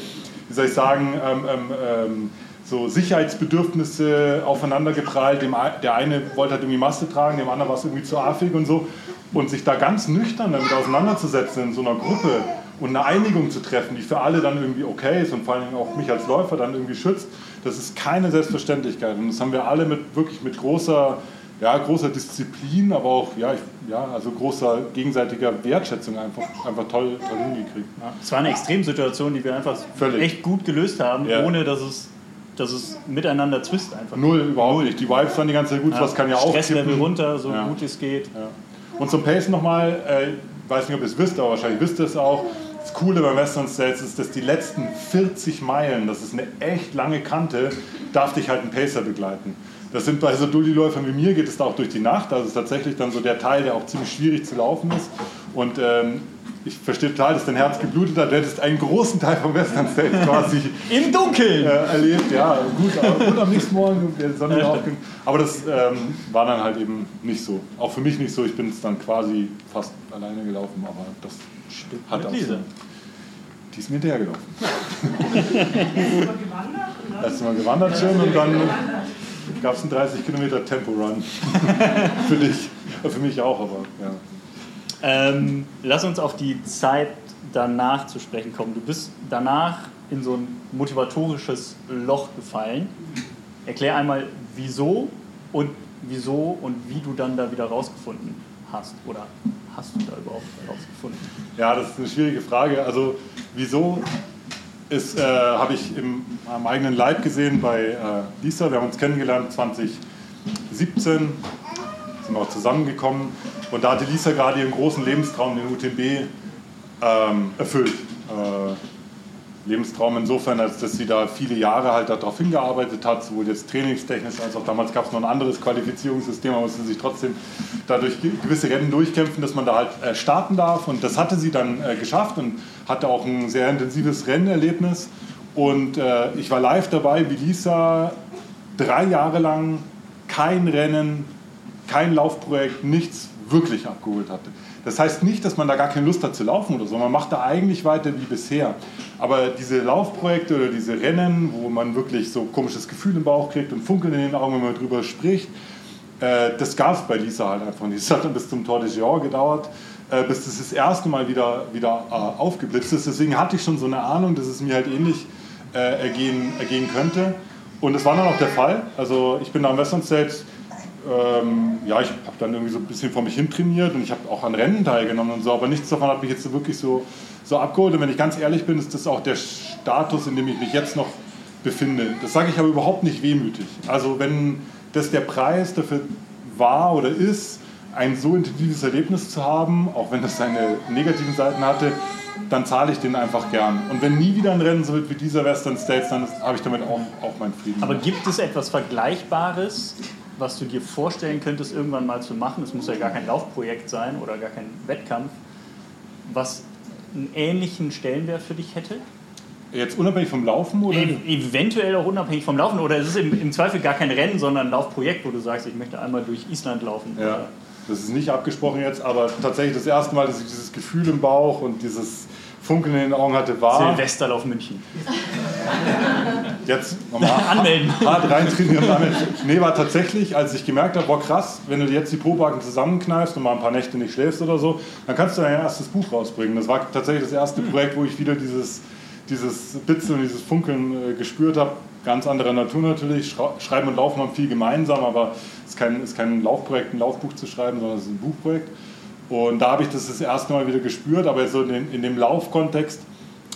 wie soll ich sagen, ähm, ähm, ähm, so Sicherheitsbedürfnisse aufeinander geprallt. Dem, der eine wollte halt irgendwie Maske tragen, dem anderen war es irgendwie zu affig und so. Und sich da ganz nüchtern damit auseinanderzusetzen in so einer Gruppe und eine Einigung zu treffen, die für alle dann irgendwie okay ist und vor allem auch mich als Läufer dann irgendwie schützt, das ist keine Selbstverständlichkeit. Und das haben wir alle mit wirklich mit großer, ja, großer Disziplin, aber auch ja, ich, ja, also großer gegenseitiger Wertschätzung einfach, einfach toll, toll hingekriegt. Ja, es war eine Extremsituation, die wir einfach Völlig. echt gut gelöst haben, Ja. ohne dass es, dass es miteinander zwist einfach. Null überhaupt nicht. Die Vibes waren die ganze Zeit gut, was kann ja auch Stresslevel runter, so Ja. gut es geht. Ja. Und zum Pace nochmal, äh, weiß nicht, ob ihr es wisst, aber wahrscheinlich wisst ihr es auch. Das Coole beim Western States ist, dass die letzten 40 Meilen, das ist eine echt lange Kante, darf dich halt ein Pacer begleiten. Das sind bei so Dulli-Läufern wie mir, geht es da auch durch die Nacht. Also es ist tatsächlich dann so der Teil, der auch ziemlich schwierig zu laufen ist. Und ähm, ich verstehe total, dass dein Herz geblutet hat. Du hättest einen großen Teil vom Western States quasi Im Dunkeln! äh, erlebt. Ja, gut, aber gut am nächsten Morgen der Sonne aufging. Aber das ähm, war dann halt eben nicht so. Auch für mich nicht so. Ich bin es dann quasi fast alleine gelaufen, aber das hat Mit auch Lisa. so- Die ist mir hinterhergelaufen. Über gewandert und dann Erst mal gewandert schon und dann gab es einen 30 Kilometer Tempo-Run. für dich. Für mich auch, aber ja. Ähm, lass uns auf die Zeit danach zu sprechen kommen. Du bist danach in so ein motivatorisches Loch gefallen. Erklär einmal, wieso und wieso und wie du dann da wieder rausgefunden hast. Oder hast du da überhaupt rausgefunden? Ja, das ist eine schwierige Frage. Also, wieso äh, habe ich im, am eigenen Leib gesehen bei äh, Lisa. Wir haben uns kennengelernt 2017, sind auch zusammengekommen. Und da hatte Lisa gerade ihren großen Lebenstraum, den UTMB, ähm, erfüllt. Äh, Lebenstraum insofern, als dass sie da viele Jahre halt darauf hingearbeitet hat, sowohl jetzt trainingstechnisch als auch damals gab es noch ein anderes Qualifizierungssystem, aber musste sich trotzdem dadurch gewisse Rennen durchkämpfen, dass man da halt äh, starten darf. Und das hatte sie dann äh, geschafft und hatte auch ein sehr intensives Rennerlebnis. Und äh, ich war live dabei, wie Lisa drei Jahre lang kein Rennen, kein Laufprojekt, nichts wirklich abgeholt hatte. Das heißt nicht, dass man da gar keine Lust hat zu laufen oder so. Man macht da eigentlich weiter wie bisher. Aber diese Laufprojekte oder diese Rennen, wo man wirklich so komisches Gefühl im Bauch kriegt und Funkeln in den Augen, wenn man drüber spricht, äh, das gab es bei Lisa halt einfach nicht. Es hat dann bis zum Tour de Géant gedauert, äh, bis das das erste Mal wieder, wieder äh, aufgeblitzt ist. Deswegen hatte ich schon so eine Ahnung, dass es mir halt ähnlich äh, ergehen, ergehen könnte. Und das war dann auch der Fall. Also ich bin da am Western States ähm, ja, ich habe dann irgendwie so ein bisschen vor mich hin trainiert und ich habe auch an Rennen teilgenommen und so, aber nichts davon hat mich jetzt so wirklich so, so abgeholt. Und wenn ich ganz ehrlich bin, ist das auch der Status, in dem ich mich jetzt noch befinde. Das sage ich aber überhaupt nicht wehmütig. Also wenn das der Preis dafür war oder ist, ein so intensives Erlebnis zu haben, auch wenn das seine negativen Seiten hatte, dann zahle ich den einfach gern. Und wenn nie wieder ein Rennen so wird wie dieser Western States, dann habe ich damit auch, auch meinen Frieden. Aber gibt es etwas Vergleichbares, was du dir vorstellen könntest, irgendwann mal zu machen? Es muss ja gar kein Laufprojekt sein oder gar kein Wettkampf, was einen ähnlichen Stellenwert für dich hätte? Jetzt unabhängig vom Laufen oder? E eventuell auch unabhängig vom Laufen oder ist es im, im Zweifel gar kein Rennen, sondern ein Laufprojekt, wo du sagst, ich möchte einmal durch Island laufen. Ja, Oder- das ist nicht abgesprochen jetzt, aber tatsächlich das erste Mal, dass ich dieses Gefühl im Bauch und dieses Funkeln in den Augen hatte, war. Silvesterlauf München. jetzt nochmal Anmelden. hart rein trainieren. und anmelden. Nee, war tatsächlich, als ich gemerkt habe, boah krass, wenn du jetzt die Probaken zusammenkneifst und mal ein paar Nächte nicht schläfst oder so, dann kannst du dein erstes Buch rausbringen. Das war tatsächlich das erste Projekt, wo ich wieder dieses, dieses Bitzeln, dieses Funkeln äh, gespürt habe. Ganz anderer Natur natürlich. Schreiben und Laufen haben viel gemeinsam, aber es ist kein, ist kein Laufprojekt, ein Laufbuch zu schreiben, sondern es ist ein Buchprojekt. Und da habe ich das das erste Mal wieder gespürt, aber so in, den, in dem Laufkontext,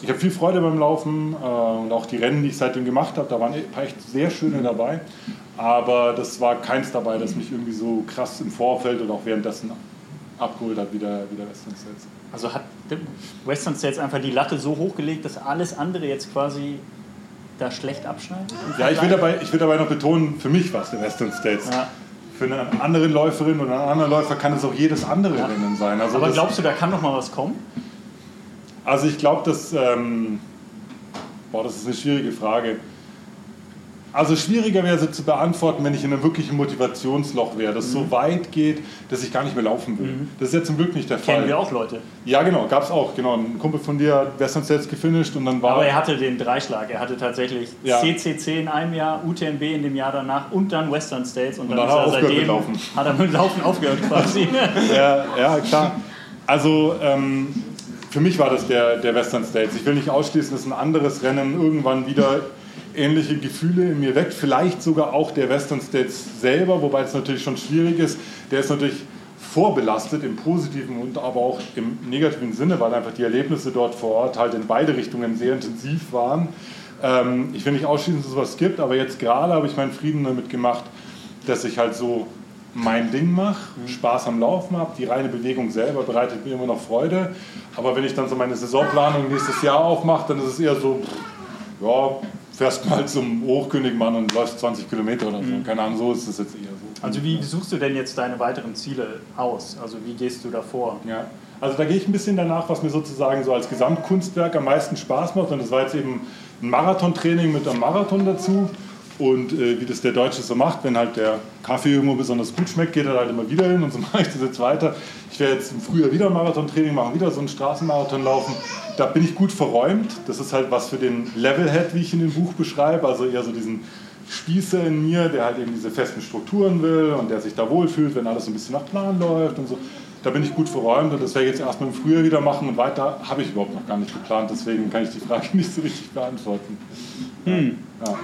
ich habe viel Freude beim Laufen äh, und auch die Rennen, die ich seitdem gemacht habe, da waren ein paar echt sehr schöne dabei. Aber das war keins dabei, das mich irgendwie so krass im Vorfeld oder auch währenddessen abgeholt hat, wie der, wie der Western. Also hat Western States einfach die Latte so hochgelegt, dass alles andere jetzt quasi da schlecht abschneidet? Ja, ich will, dabei, ich will dabei noch betonen, für mich war es der Western States. Ja. Für eine andere Läuferin oder einen anderen Läufer kann es auch jedes andere Ja. Rennen sein. Also Aber glaubst du, da kann noch mal was kommen? Also ich glaube, dass... Ähm, boah, das ist eine schwierige Frage. Also schwieriger wäre sie zu beantworten, wenn ich in einem wirklichen Motivationsloch wäre, das Mhm. so weit geht, dass ich gar nicht mehr laufen will. Das ist jetzt zum Glück nicht der Fall. Kennen wir auch Leute. Ja, genau, gab es auch. Genau, ein Kumpel von dir hat Western States gefinisht und dann war Aber er hatte den Dreischlag. Er hatte tatsächlich Ja. CCC in einem Jahr, UTMB in dem Jahr danach und dann Western States. Und, Und dann, dann hat er ist er mit seitdem, Laufen. hat er mit Laufen aufgehört quasi. ja, ja, klar. Also ähm, für mich war das der, der Western States. Ich will nicht ausschließen, dass ein anderes Rennen irgendwann wieder ähnliche Gefühle in mir weckt. Vielleicht sogar auch der Western States selber, wobei es natürlich schon schwierig ist. Der ist natürlich vorbelastet im positiven und aber auch im negativen Sinne, weil einfach die Erlebnisse dort vor Ort halt in beide Richtungen sehr intensiv waren. Ähm, ich will nicht ausschließen, dass es sowas gibt, aber jetzt gerade habe ich meinen Frieden damit gemacht, dass ich halt so mein Ding mache, Spaß am Laufen habe, die reine Bewegung selber bereitet mir immer noch Freude. Aber wenn ich dann so meine Saisonplanung nächstes Jahr aufmache, dann ist es eher so, ja, fährst mal zum Hochkönigmann und läufst 20 Kilometer oder so. Keine Ahnung, so ist es jetzt eher so. Also wie suchst du denn jetzt deine weiteren Ziele aus? Also wie gehst du da vor? Ja, also da gehe ich ein bisschen danach, was mir sozusagen so als Gesamtkunstwerk am meisten Spaß macht. Und das war jetzt eben ein Marathontraining mit einem Marathon dazu. Und äh, wie das der Deutsche so macht, wenn halt der Kaffee irgendwo besonders gut schmeckt, geht er halt immer wieder hin und so mache ich das jetzt weiter. Ich werde jetzt im Frühjahr wieder Marathontraining machen, wieder so einen Straßenmarathon laufen. Da bin ich gut verräumt. Das ist halt was für den Levelhead, wie ich in dem Buch beschreibe. Also eher so diesen Spießer in mir, der halt eben diese festen Strukturen will und der sich da wohlfühlt, wenn alles so ein bisschen nach Plan läuft und so. Da bin ich gut verräumt und das werde ich jetzt erstmal im Frühjahr wieder machen und weiter habe ich überhaupt noch gar nicht geplant, deswegen kann ich die Frage nicht so richtig beantworten. Ja.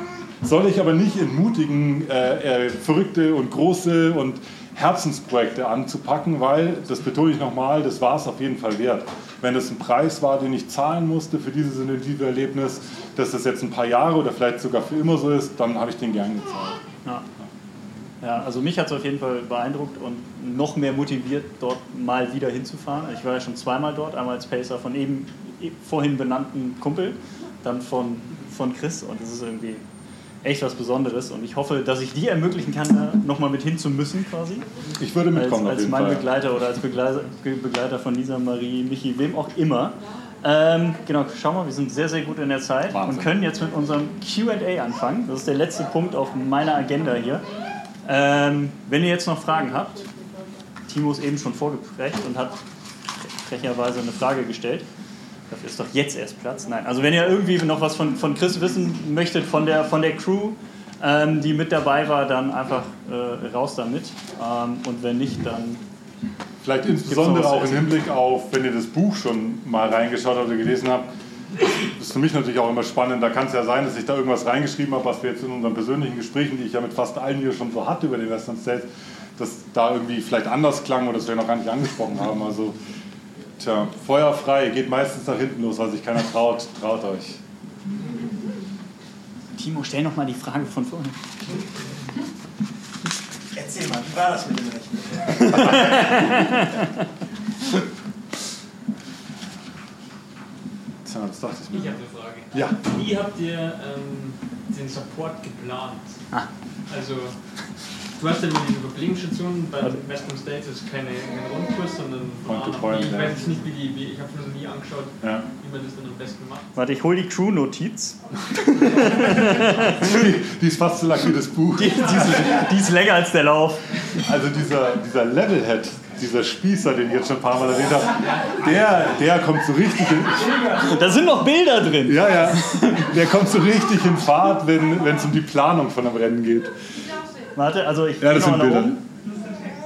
Soll ich aber nicht entmutigen, äh, äh, verrückte und große und Herzensprojekte anzupacken, weil, das betone ich nochmal, das war es auf jeden Fall wert. Wenn es ein Preis war, den ich zahlen musste für dieses intensive Erlebnis, dass das jetzt ein paar Jahre oder vielleicht sogar für immer so ist, dann habe ich den gern gezahlt. Ja. Ja, also mich hat es auf jeden Fall beeindruckt und noch mehr motiviert, dort mal wieder hinzufahren. Ich war ja schon zweimal dort, einmal als Pacer von eben vorhin benannten Kumpel, dann von, von Chris und es ist irgendwie echt was Besonderes und ich hoffe, dass ich dir ermöglichen kann, da nochmal mit hin zu müssen quasi. Ich würde Als, mitkommen als jeden mein Fall. Begleiter oder als Begleiter, Begleiter von Lisa, Marie, Michi, wem auch immer. Ähm, genau, schau mal, wir sind sehr, sehr gut in der Zeit Wahnsinn. und können jetzt mit unserem QA anfangen. Das ist der letzte Punkt auf meiner Agenda hier. Ähm, wenn ihr jetzt noch Fragen habt, Timo ist eben schon vorgeprägt und hat frecherweise eine Frage gestellt. Dafür ist doch jetzt erst Platz. Nein, also wenn ihr irgendwie noch was von, von Chris wissen möchtet, von der, von der Crew, ähm, die mit dabei war, dann einfach äh, raus damit. Ähm, und wenn nicht, dann Vielleicht insbesondere auch im Hinblick auf, wenn ihr das Buch schon mal reingeschaut habt oder gelesen habt. Das ist für mich natürlich auch immer spannend. Da kann es ja sein, dass ich da irgendwas reingeschrieben habe, was wir jetzt in unseren persönlichen Gesprächen, die ich ja mit fast allen hier schon so hatte über den Western States, dass da irgendwie vielleicht anders klang oder das wir noch gar nicht angesprochen haben. Also, tja, Feuer frei, geht meistens nach hinten los, weil sich keiner traut. Traut euch. Timo, stell noch mal die Frage von vorhin. Erzähl mal, wie war das mit dem Rechnen? Tja, das dachte ich Ich mir. habe eine Frage. Ja, Wie habt ihr ähm, den Support geplant? Ah. Also, Du hast ja immer diese Verpflegungsstationen, bei also, Western States ist keine, kein Rundkurs, sondern A Ich weiß jetzt nicht, wie die, wie, ich habe es noch nie angeschaut, ja. wie man das dann am besten macht. Warte, ich hole die Crew-Notiz. die ist fast so lang wie das Buch. Die, die, ist, die ist länger als der Lauf. Also dieser, dieser Levelhead, dieser Spießer, den ich jetzt schon ein paar Mal erwähnt habe, der, der kommt so richtig in. Da sind noch Bilder drin. Ja, ja. Der kommt so richtig in Fahrt, wenn es um die Planung von einem Rennen geht. Warte, also ich ja, das sind Bilder. Um.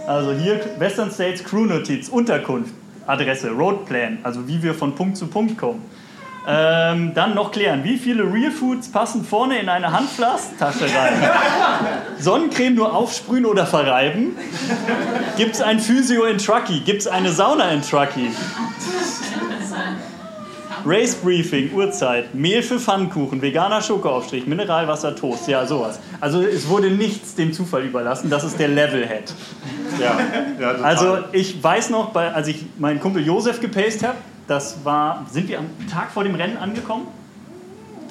Also hier Western States Crew Notiz, Unterkunft, Adresse, Roadplan, also wie wir von Punkt zu Punkt kommen. Ähm, dann noch klären, wie viele Real Foods passen vorne in eine Handflastasche rein? Sonnencreme nur aufsprühen oder verreiben? Gibt es ein Physio in Truckee? Gibt es eine Sauna in Truckee? Race Briefing, Uhrzeit, Mehl für Pfannkuchen, veganer Schokoaufstrich, Mineralwasser, Toast, ja, sowas. Also es wurde nichts dem Zufall überlassen, das ist der Levelhead. Ja, ja also ich weiß noch, als ich meinen Kumpel Josef gepaced habe, das war, sind wir am Tag vor dem Rennen angekommen?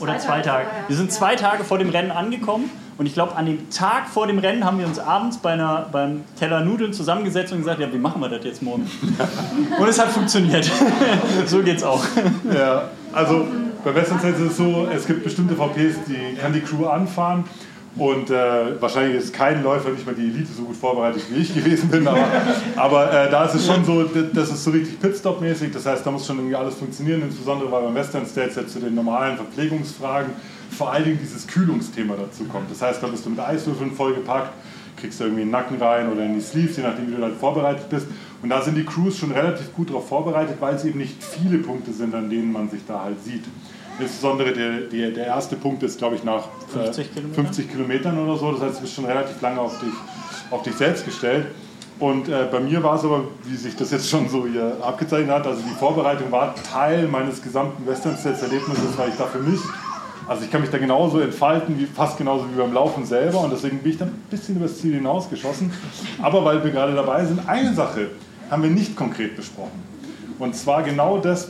Oder zwei, zwei Tage? Wir sind zwei Tage vor dem Rennen angekommen und ich glaube, an dem Tag vor dem Rennen haben wir uns abends bei einer, beim Teller Nudeln zusammengesetzt und gesagt, ja, wie machen wir das jetzt morgen? und es hat funktioniert. so geht's auch. Ja, also bei Western ist es so, es gibt bestimmte VPs, die kann die Crew anfahren und äh, wahrscheinlich ist kein Läufer, nicht mal die Elite, so gut vorbereitet wie ich gewesen bin. Aber, aber äh, da ist es schon so, das ist so richtig Pitstop-mäßig. Das heißt, da muss schon irgendwie alles funktionieren. Insbesondere weil beim Western States jetzt zu den normalen Verpflegungsfragen vor allen Dingen dieses Kühlungsthema dazu kommt. Das heißt, da bist du mit Eiswürfeln vollgepackt, kriegst du irgendwie in den Nacken rein oder in die Sleeves, je nachdem, wie du dann vorbereitet bist. Und da sind die Crews schon relativ gut darauf vorbereitet, weil es eben nicht viele Punkte sind, an denen man sich da halt sieht. Insbesondere der, der, der erste Punkt ist, glaube ich, nach 50, äh, 50 Kilometern oder so. Das heißt, du bist schon relativ lange auf dich, auf dich selbst gestellt. Und äh, bei mir war es aber, wie sich das jetzt schon so hier abgezeichnet hat, also die Vorbereitung war Teil meines gesamten Western States Erlebnisses, weil ich da für mich, also ich kann mich da genauso entfalten, wie, fast genauso wie beim Laufen selber und deswegen bin ich da ein bisschen über das Ziel hinausgeschossen. Aber weil wir gerade dabei sind, eine Sache haben wir nicht konkret besprochen. Und zwar genau das,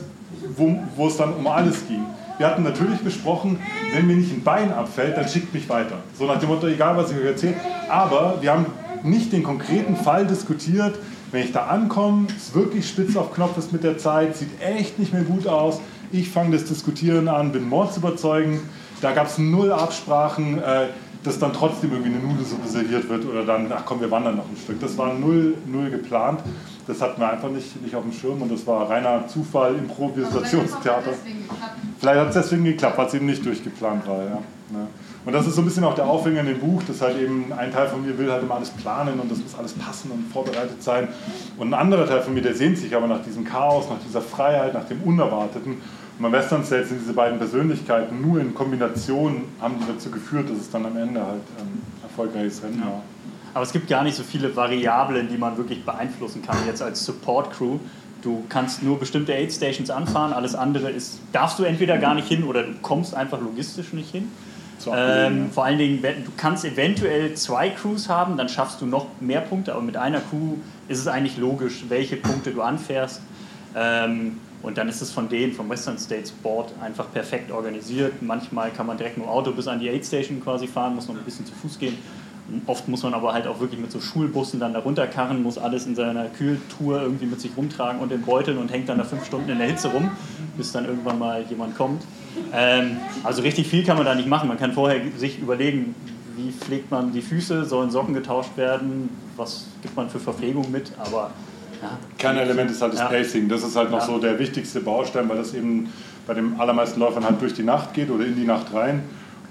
wo, wo es dann um alles ging. Wir hatten natürlich besprochen, wenn mir nicht ein Bein abfällt, dann schickt mich weiter. So nach dem Motto, egal was ich euch erzähle. Aber wir haben nicht den konkreten Fall diskutiert, wenn ich da ankomme, es wirklich spitz auf Knopf ist mit der Zeit, sieht echt nicht mehr gut aus. Ich fange das Diskutieren an, bin mordsüberzeugend. Da gab es null Absprachen, äh, dass dann trotzdem irgendwie eine Nudelsuppe serviert wird oder dann, ach komm, wir wandern noch ein Stück. Das war null, null geplant. Das hatten wir einfach nicht, nicht auf dem Schirm und das war reiner Zufall, Improvisationstheater. Vielleicht hat es deswegen geklappt, weil es eben nicht durchgeplant war. Ja. Und das ist so ein bisschen auch der Aufhänger in dem Buch, dass halt eben ein Teil von mir will halt immer alles planen und das muss alles passen und vorbereitet sein. Und ein anderer Teil von mir, der sehnt sich aber nach diesem Chaos, nach dieser Freiheit, nach dem Unerwarteten. Und beim Western State sind diese beiden Persönlichkeiten nur in Kombination haben die dazu geführt, dass es dann am Ende halt ein erfolgreiches Rennen war. Aber es gibt gar nicht so viele Variablen, die man wirklich beeinflussen kann, jetzt als Support-Crew. Du kannst nur bestimmte Aid Stations anfahren, alles andere ist, darfst du entweder gar nicht hin oder du kommst einfach logistisch nicht hin. Ähm, vor allen Dingen, du kannst eventuell zwei Crews haben, dann schaffst du noch mehr Punkte, aber mit einer Crew ist es eigentlich logisch, welche Punkte du anfährst. Ähm, und dann ist es von denen, vom Western States Board, einfach perfekt organisiert. Manchmal kann man direkt mit dem Auto bis an die Aid Station quasi fahren, muss noch ein bisschen zu Fuß gehen. Oft muss man aber halt auch wirklich mit so Schulbussen dann da runterkarren, muss alles in seiner Kühltour irgendwie mit sich rumtragen und in Beuteln und hängt dann da fünf Stunden in der Hitze rum, bis dann irgendwann mal jemand kommt. Ähm, also richtig viel kann man da nicht machen. Man kann vorher sich überlegen, wie pflegt man die Füße, sollen Socken getauscht werden, was gibt man für Verpflegung mit, aber ja. Kein Element ist halt das ja. Pacing. Das ist halt noch ja. so der wichtigste Baustein, weil das eben bei den allermeisten Läufern halt durch die Nacht geht oder in die Nacht rein.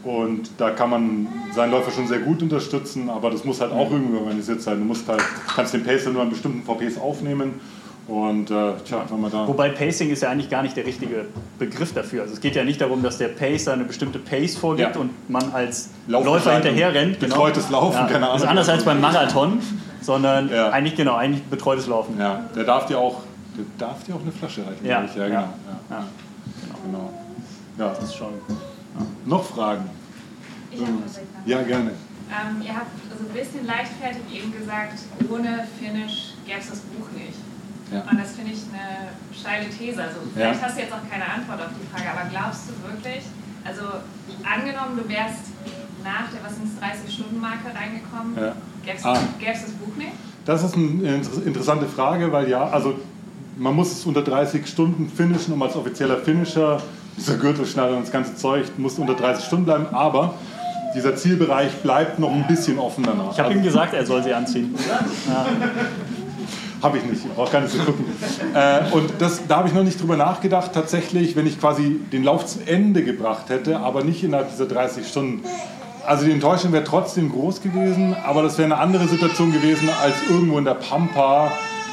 Und da kann man seinen Läufer schon sehr gut unterstützen, aber das muss halt auch irgendwie organisiert sein. Du musst halt, kannst den Pacer nur an bestimmten VPs aufnehmen. Und äh, tja, wenn man da. Wobei Pacing ist ja eigentlich gar nicht der richtige Begriff dafür. Also es geht ja nicht darum, dass der Pacer eine bestimmte Pace vorgibt ja. und man als Läufer hinterher rennt. Genau. Betreutes Laufen, ja, keine Ahnung. Das ist anders als beim Marathon, sondern ja. eigentlich genau, eigentlich betreutes Laufen. Ja, der darf dir auch, der darf dir auch eine Flasche reichen. Ja, ja, genau. Ja. Genau. genau. Ja. Das ist schon. Noch Fragen? Ich habe Ja, gerne. Ähm, ihr habt also ein bisschen leichtfertig eben gesagt, ohne Finish gäbe es das Buch nicht. Ja. Und das finde ich eine steile These. Also vielleicht ja. hast du jetzt auch keine Antwort auf die Frage, aber glaubst du wirklich, also angenommen, du wärst nach der 30-Stunden-Marke reingekommen, ja. Gäbe es ah. das Buch nicht? Das ist eine interessante Frage, weil ja, also man muss es unter 30 Stunden finishen, um als offizieller Finisher, dieser Gürtelschneider und das ganze Zeug muss unter 30 Stunden bleiben, aber dieser Zielbereich bleibt noch ein bisschen offen danach. Ich habe ihm gesagt, er soll sie anziehen. Ja. Habe ich nicht, ich brauche gar nicht zu gucken. Äh, und das, da habe ich noch nicht drüber nachgedacht, tatsächlich, wenn ich quasi den Lauf zu Ende gebracht hätte, aber nicht innerhalb dieser 30 Stunden. Also die Enttäuschung wäre trotzdem groß gewesen, aber das wäre eine andere Situation gewesen, als irgendwo in der Pampa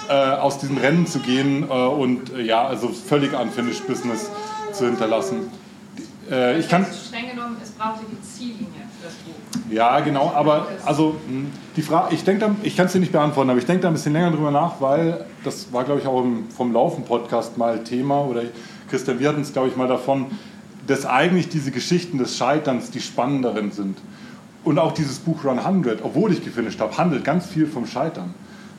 äh, aus diesem Rennen zu gehen äh, und äh, ja, also völlig unfinished Business zu hinterlassen. Äh, ich kann, streng genommen, es brauchte die Ziellinie. Ja, genau, aber also hm, die Frage, ich denke, ich kann es dir nicht beantworten, aber ich denke da ein bisschen länger drüber nach, weil das war, glaube ich, auch im, vom Laufen-Podcast mal Thema oder Christian, wir hatten es, glaube ich, mal davon, dass eigentlich diese Geschichten des Scheiterns die spannenderen sind. Und auch dieses Buch Run 100, obwohl ich gefinisht habe, handelt ganz viel vom Scheitern.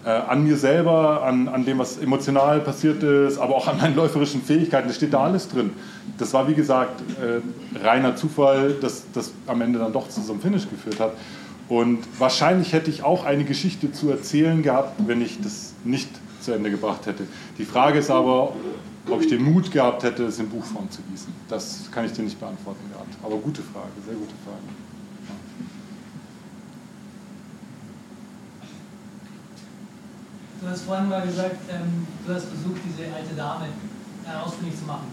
Äh, an mir selber, an, an dem, was emotional passiert ist, aber auch an meinen läuferischen Fähigkeiten. Das steht da alles drin. Das war, wie gesagt, äh, reiner Zufall, dass das am Ende dann doch zu so einem Finish geführt hat. Und wahrscheinlich hätte ich auch eine Geschichte zu erzählen gehabt, wenn ich das nicht zu Ende gebracht hätte. Die Frage ist aber, ob ich den Mut gehabt hätte, es in Buchform zu gießen. Das kann ich dir nicht beantworten gehabt. Aber gute Frage, sehr gute Frage. Du hast vorhin mal gesagt, ähm, du hast versucht, diese alte Dame äh, ausfindig zu machen.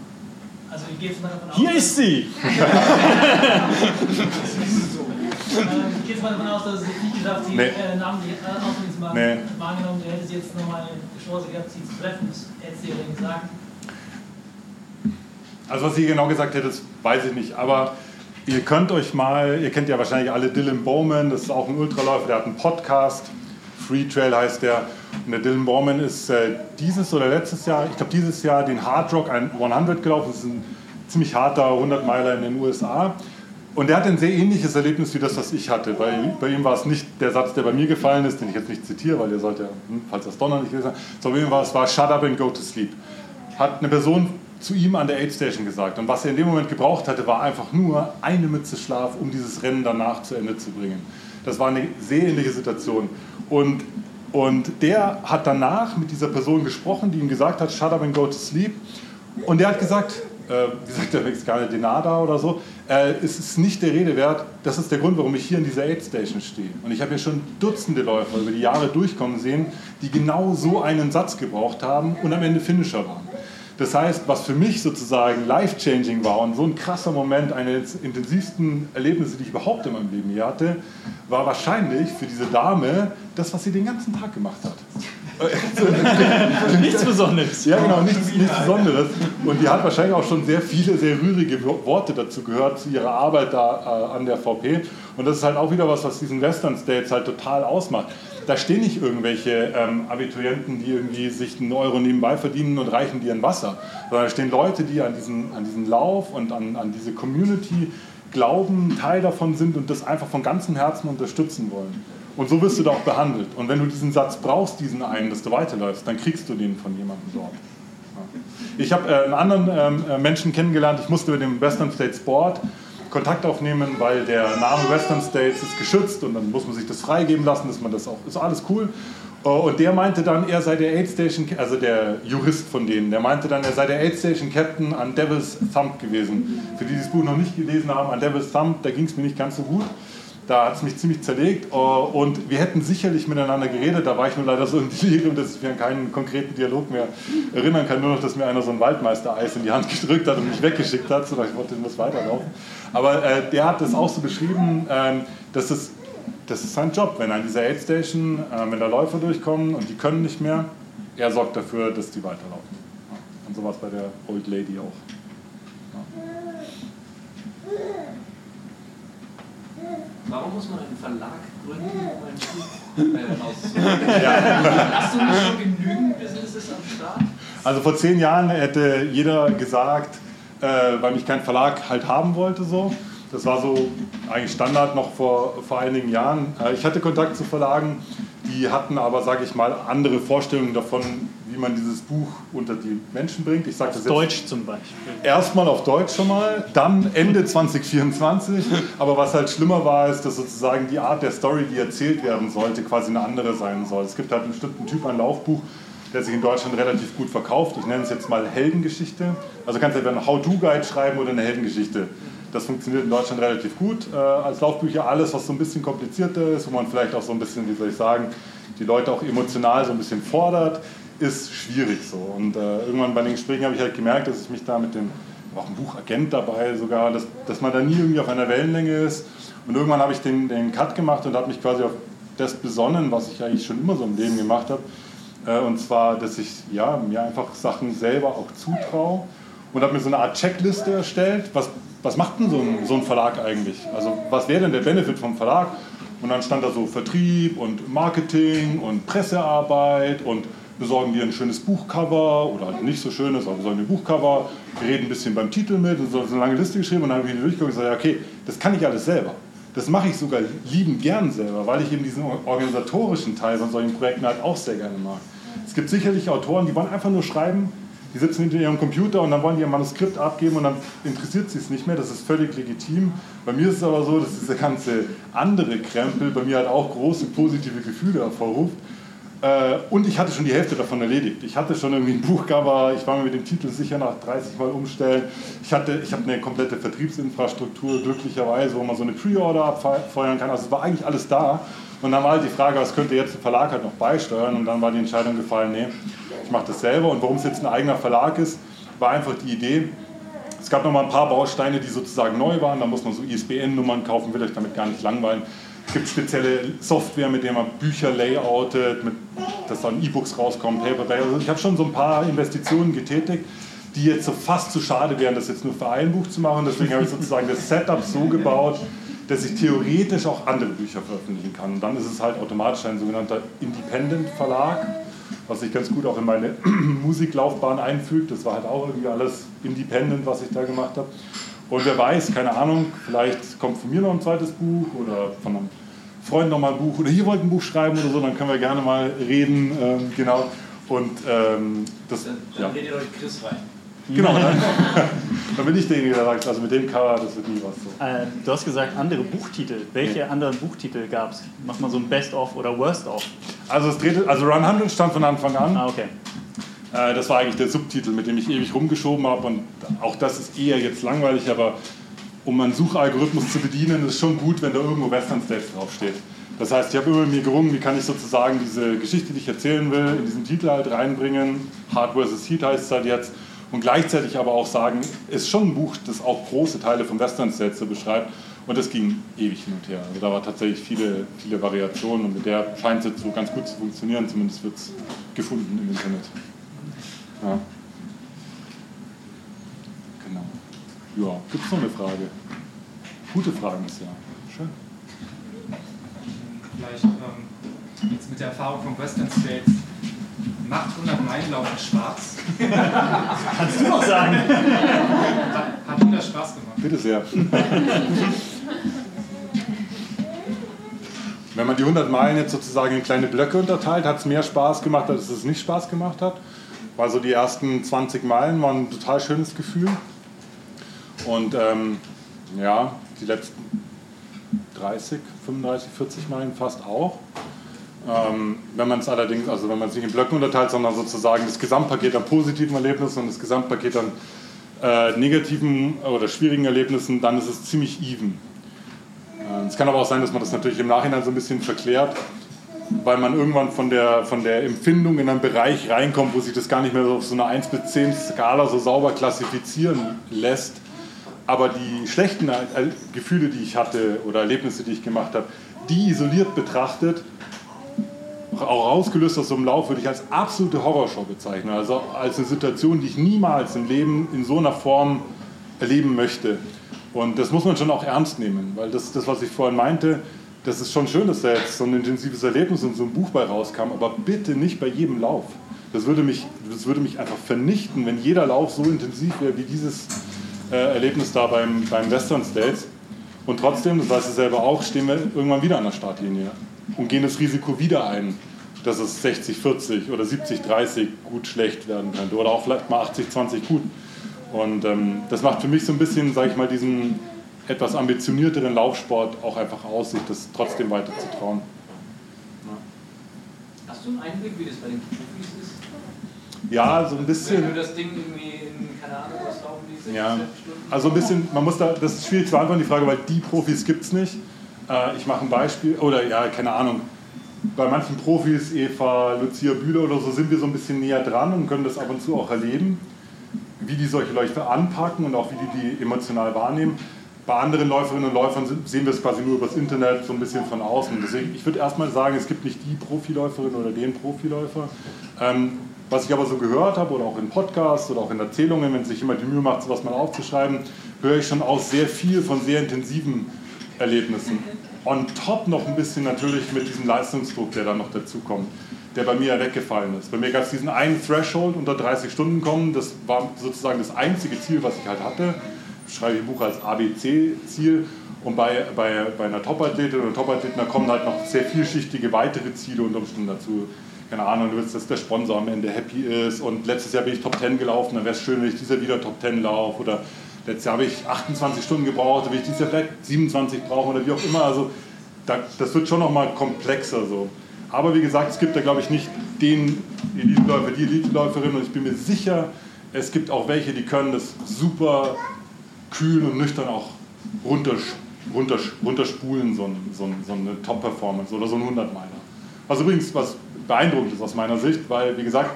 Also ich gehe jetzt mal davon aus. Hier ist sie! Ähm, ich gehe jetzt mal davon aus, dass es nicht geschafft hat, nee. äh, Namen äh, ausfindig zu machen. Nee. Wahrgenommen, du hättest jetzt nochmal eine Chance gehabt, sie zu treffen. Das hättest du ja gesagt. Also was sie genau gesagt hätte, weiß ich nicht. Aber ihr könnt euch mal, ihr kennt ja wahrscheinlich alle Dylan Bowman, das ist auch ein Ultraläufer, der hat einen Podcast. Free Trail heißt der. Und der Dylan Bowman ist äh, dieses oder letztes Jahr, ich glaube dieses Jahr, den Hard Rock 100 gelaufen. Das ist ein ziemlich harter 100 Meiler in den USA. Und der hat ein sehr ähnliches Erlebnis wie das, was ich hatte. Bei, bei ihm war es nicht der Satz, der bei mir gefallen ist, den ich jetzt nicht zitiere, weil der sollte, hm, falls das Donner nicht gewesen sein, sondern bei ihm war es war Shut up and go to sleep. Hat eine Person zu ihm an der Aid Station gesagt. Und was er in dem Moment gebraucht hatte, war einfach nur eine Mütze Schlaf, um dieses Rennen danach zu Ende zu bringen. Das war eine sehr ähnliche Situation. Und, und der hat danach mit dieser Person gesprochen, die ihm gesagt hat, shut up and go to sleep. Und der hat gesagt, äh, wie sagt der Mexikaner, Denada oder so, äh, es ist nicht der Rede wert, das ist der Grund, warum ich hier in dieser Aid Station stehe. Und ich habe hier schon Dutzende Läufer über die Jahre durchkommen sehen, die genau so einen Satz gebraucht haben und am Ende Finisher waren. Das heißt, was für mich sozusagen life-changing war und so ein krasser Moment, eines intensivsten Erlebnisse, die ich überhaupt in meinem Leben hier hatte, war wahrscheinlich für diese Dame das, was sie den ganzen Tag gemacht hat. nichts Besonderes. Ja, genau, nichts, nichts Besonderes. Und die hat wahrscheinlich auch schon sehr viele, sehr rührige Worte dazu gehört, zu ihrer Arbeit da äh, an der VP. Und das ist halt auch wieder was, was diesen Western States halt total ausmacht da stehen nicht irgendwelche ähm, Abiturienten, die irgendwie sich einen Euro nebenbei verdienen und reichen dir ein Wasser, sondern da stehen Leute, die an diesen, an diesen Lauf und an, an diese Community glauben, Teil davon sind und das einfach von ganzem Herzen unterstützen wollen. Und so wirst du da auch behandelt. Und wenn du diesen Satz brauchst, diesen einen, dass du weiterläufst, dann kriegst du den von jemandem dort. Ich habe äh, einen anderen ähm, äh, Menschen kennengelernt, ich musste mit dem Western State Sport Kontakt aufnehmen, weil der Name Western States ist geschützt und dann muss man sich das freigeben lassen, dass man das auch, ist alles cool. Äh, und der meinte dann, er sei der Aid Station, also der Jurist von denen, der meinte dann, er sei der Aid Station Captain an Devil's Thumb gewesen. Für die, die das Buch noch nicht gelesen haben, an Devil's Thumb, da ging es mir nicht ganz so gut. Da hat es mich ziemlich zerlegt äh, und wir hätten sicherlich miteinander geredet. Da war ich nur leider so im Delirium, dass ich mich an keinen konkreten Dialog mehr erinnern kann. Nur noch, dass mir einer so ein Waldmeister-Eis in die Hand gedrückt hat und mich weggeschickt hat, sodass ich wollte, ich muss weiterlaufen. Aber äh, der hat das auch so beschrieben, äh, dass es, das ist sein Job. Wenn an dieser Aid Station, äh, wenn da Läufer durchkommen und die können nicht mehr, er sorgt dafür, dass die weiterlaufen. Ja. Und so war es bei der Old Lady auch. Ja. Warum muss man einen Verlag gründen, um ein Buch äh, rauszubringen? Ja. Hast du nicht schon genügend Businesses am Start? Also vor zehn Jahren hätte jeder gesagt, äh, weil mich kein Verlag halt haben wollte so. Das war so eigentlich Standard noch vor, vor einigen Jahren. Äh, ich hatte Kontakt zu Verlagen, die hatten aber, sage ich mal, andere Vorstellungen davon, wie man dieses Buch unter die Menschen bringt. Ich sage das jetzt Deutsch zum Beispiel. Erstmal auf Deutsch schon mal, dann Ende 2024. Aber was halt schlimmer war, ist, dass sozusagen die Art der Story, die erzählt werden sollte, quasi eine andere sein soll. Es gibt halt einen bestimmten Typ an Laufbuch, der sich in Deutschland relativ gut verkauft. Ich nenne es jetzt mal Heldengeschichte. Also kannst du entweder einen How-To-Guide schreiben oder eine Heldengeschichte. Das funktioniert in Deutschland relativ gut äh, als Laufbücher. Alles, was so ein bisschen komplizierter ist, wo man vielleicht auch so ein bisschen, wie soll ich sagen, die Leute auch emotional so ein bisschen fordert, ist schwierig so. Und äh, irgendwann bei den Gesprächen habe ich halt gemerkt, dass ich mich da mit dem, auch ein Buchagent dabei sogar, dass, dass man da nie irgendwie auf einer Wellenlänge ist. Und irgendwann habe ich den, den Cut gemacht und habe mich quasi auf das besonnen, was ich eigentlich schon immer so im Leben gemacht habe. Äh, und zwar, dass ich ja, mir einfach Sachen selber auch zutraue und habe mir so eine Art Checkliste erstellt. Was, was macht denn so ein, so ein Verlag eigentlich? Also was wäre denn der Benefit vom Verlag? Und dann stand da so Vertrieb und Marketing und Pressearbeit und besorgen dir ein schönes Buchcover oder halt nicht so schönes, aber besorgen dir ein Buchcover, reden ein bisschen beim Titel mit und so eine lange Liste geschrieben und dann habe ich durchgeguckt und gesagt, okay, das kann ich alles selber. Das mache ich sogar liebend gern selber, weil ich eben diesen organisatorischen Teil von solchen Projekten halt auch sehr gerne mag. Es gibt sicherlich Autoren, die wollen einfach nur schreiben, die sitzen hinter ihrem Computer und dann wollen die ihr Manuskript abgeben und dann interessiert sie es nicht mehr. Das ist völlig legitim. Bei mir ist es aber so, dass dieser ganze andere Krempel bei mir halt auch große positive Gefühle hervorruft. Äh, und ich hatte schon die Hälfte davon erledigt. Ich hatte schon irgendwie ein Buchcover, ich war mir mit dem Titel sicher nach 30 Mal umstellen. Ich, hatte, ich habe eine komplette Vertriebsinfrastruktur, glücklicherweise, wo man so eine Pre-Order abfeuern kann. Also es war eigentlich alles da. Und dann war halt die Frage, was könnte jetzt ein Verlag halt noch beisteuern? Und dann war die Entscheidung gefallen, nee, ich mache das selber. Und warum es jetzt ein eigener Verlag ist, war einfach die Idee, es gab noch mal ein paar Bausteine, die sozusagen neu waren. Da muss man so ISBN-Nummern kaufen, will euch damit gar nicht langweilen. Es gibt spezielle Software, mit der man Bücher layoutet, mit, dass dann E-Books rauskommen, Paperback. Also ich habe schon so ein paar Investitionen getätigt, die jetzt so fast zu schade wären, das jetzt nur für ein Buch zu machen. Deswegen habe ich sozusagen das Setup so gebaut, dass ich theoretisch auch andere Bücher veröffentlichen kann. Und dann ist es halt automatisch ein sogenannter Independent-Verlag, was sich ganz gut auch in meine Musiklaufbahn einfügt. Das war halt auch irgendwie alles Independent, was ich da gemacht habe. Und wer weiß, keine Ahnung, vielleicht kommt von mir noch ein zweites Buch oder von einem Freund noch mal ein Buch oder ihr wollt ein Buch schreiben oder so, dann können wir gerne mal reden. Ähm, genau. Und ähm, das. Dann, dann ja. redet euch Chris rein. Genau, dann, dann bin ich derjenige, der sagt, also mit dem Cover, das wird nie was so. Äh, du hast gesagt, andere Buchtitel. Welche ja. anderen Buchtitel gab es? Mach mal so ein Best-of oder Worst-of. Also, es drehte, also Run 100 stand von Anfang an. Ah, okay. Äh, das war eigentlich der Subtitel, mit dem ich ewig rumgeschoben habe. Und auch das ist eher jetzt langweilig, aber um einen Suchalgorithmus zu bedienen, ist es schon gut, wenn da irgendwo Western States draufsteht. Das heißt, ich habe mit mir gerungen, wie kann ich sozusagen diese Geschichte, die ich erzählen will, in diesen Titel halt reinbringen. Hard vs. Heat heißt es halt jetzt. Und gleichzeitig aber auch sagen, ist schon ein Buch, das auch große Teile vom Western States so beschreibt. Und das ging ewig hin und her. Also da war tatsächlich viele, viele Variationen und mit der scheint es so ganz gut zu funktionieren. Zumindest wird es gefunden im Internet. Ja. Genau. Ja, gibt es noch eine Frage? Gute Fragen ist ja. Schön. Vielleicht ähm, jetzt mit der Erfahrung von Western States. Macht 100 Meilen laufen schwarz? Kannst du noch sagen? Hat, hat 100 Spaß gemacht. Bitte sehr. Wenn man die 100 Meilen jetzt sozusagen in kleine Blöcke unterteilt, hat es mehr Spaß gemacht, als es nicht Spaß gemacht hat. Also die ersten 20 Meilen waren ein total schönes Gefühl. Und ähm, ja, die letzten 30, 35, 40 Meilen fast auch. Ähm, wenn man es allerdings, also wenn man es nicht in Blöcken unterteilt, sondern sozusagen das Gesamtpaket an positiven Erlebnissen und das Gesamtpaket an äh, negativen oder schwierigen Erlebnissen, dann ist es ziemlich even. Äh, es kann aber auch sein, dass man das natürlich im Nachhinein so ein bisschen verklärt weil man irgendwann von der, von der Empfindung in einen Bereich reinkommt, wo sich das gar nicht mehr so auf so einer 1 bis 10 Skala so sauber klassifizieren lässt. Aber die schlechten Gefühle, die ich hatte oder Erlebnisse, die ich gemacht habe, die isoliert betrachtet, auch ausgelöst aus so einem Lauf, würde ich als absolute Horrorshow bezeichnen. Also als eine Situation, die ich niemals im Leben in so einer Form erleben möchte. Und das muss man schon auch ernst nehmen, weil das, das was ich vorhin meinte, das ist schon schön, dass da jetzt so ein intensives Erlebnis und so ein Buch bei rauskam, aber bitte nicht bei jedem Lauf. Das würde mich, das würde mich einfach vernichten, wenn jeder Lauf so intensiv wäre wie dieses äh, Erlebnis da beim, beim Western States. Und trotzdem, das weißt du selber auch, stehen wir irgendwann wieder an der Startlinie und gehen das Risiko wieder ein. Dass es 60-40 oder 70-30 gut schlecht werden könnte oder auch vielleicht mal 80-20 gut. Und ähm, das macht für mich so ein bisschen, sage ich mal, diesen etwas ambitionierteren Laufsport auch einfach aus, sich das trotzdem weiter zu trauen. Ja. Hast du einen Einblick, wie das bei den Profis ist? Ja, so ein bisschen. Wenn du das Ding irgendwie in, keine Ahnung, was laufen die Ja, also ein bisschen, man muss da, das ist schwierig zu beantworten, die Frage, weil die Profis gibt es nicht. Äh, ich mache ein Beispiel, oder ja, keine Ahnung, bei manchen Profis, Eva, Lucia Bühler oder so, sind wir so ein bisschen näher dran und können das ab und zu auch erleben, wie die solche Läufe anpacken und auch wie die die emotional wahrnehmen. Bei anderen Läuferinnen und Läufern sehen wir es quasi nur übers Internet, so ein bisschen von außen. Deswegen, ich würde erstmal sagen, es gibt nicht die Profiläuferin oder den Profiläufer. Ähm, was ich aber so gehört habe oder auch in Podcasts oder auch in Erzählungen, wenn sich jemand die Mühe macht, sowas mal aufzuschreiben, höre ich schon auch sehr viel von sehr intensiven Erlebnissen. On top noch ein bisschen natürlich mit diesem Leistungsdruck, der dann noch dazu kommt, der bei mir ja weggefallen ist. Bei mir gab es diesen einen Threshold unter 30 Stunden kommen, das war sozusagen das einzige Ziel, was ich halt hatte. Ich schreibe ich Buch als ABC-Ziel und bei, bei, bei einer Top-Athletin oder Top-Athleten, da kommen halt noch sehr vielschichtige weitere Ziele unter Umständen dazu. Keine Ahnung, du willst, dass der Sponsor am Ende happy ist und letztes Jahr bin ich Top 10 gelaufen, dann wäre es schön, wenn ich dieser wieder Top 10 laufe oder Letztes Jahr habe ich 28 Stunden gebraucht, will ich dieses Jahr vielleicht 27 brauchen oder wie auch immer. Also das wird schon nochmal komplexer so. Aber wie gesagt, es gibt da glaube ich nicht den Eliteläufer, die Eliteläuferin und ich bin mir sicher, es gibt auch welche, die können das super kühl und nüchtern auch runtersch runtersch runterspulen, so, so, so eine Top-Performance oder so ein 100-Meiler. Was übrigens was beeindruckend ist aus meiner Sicht, weil wie gesagt,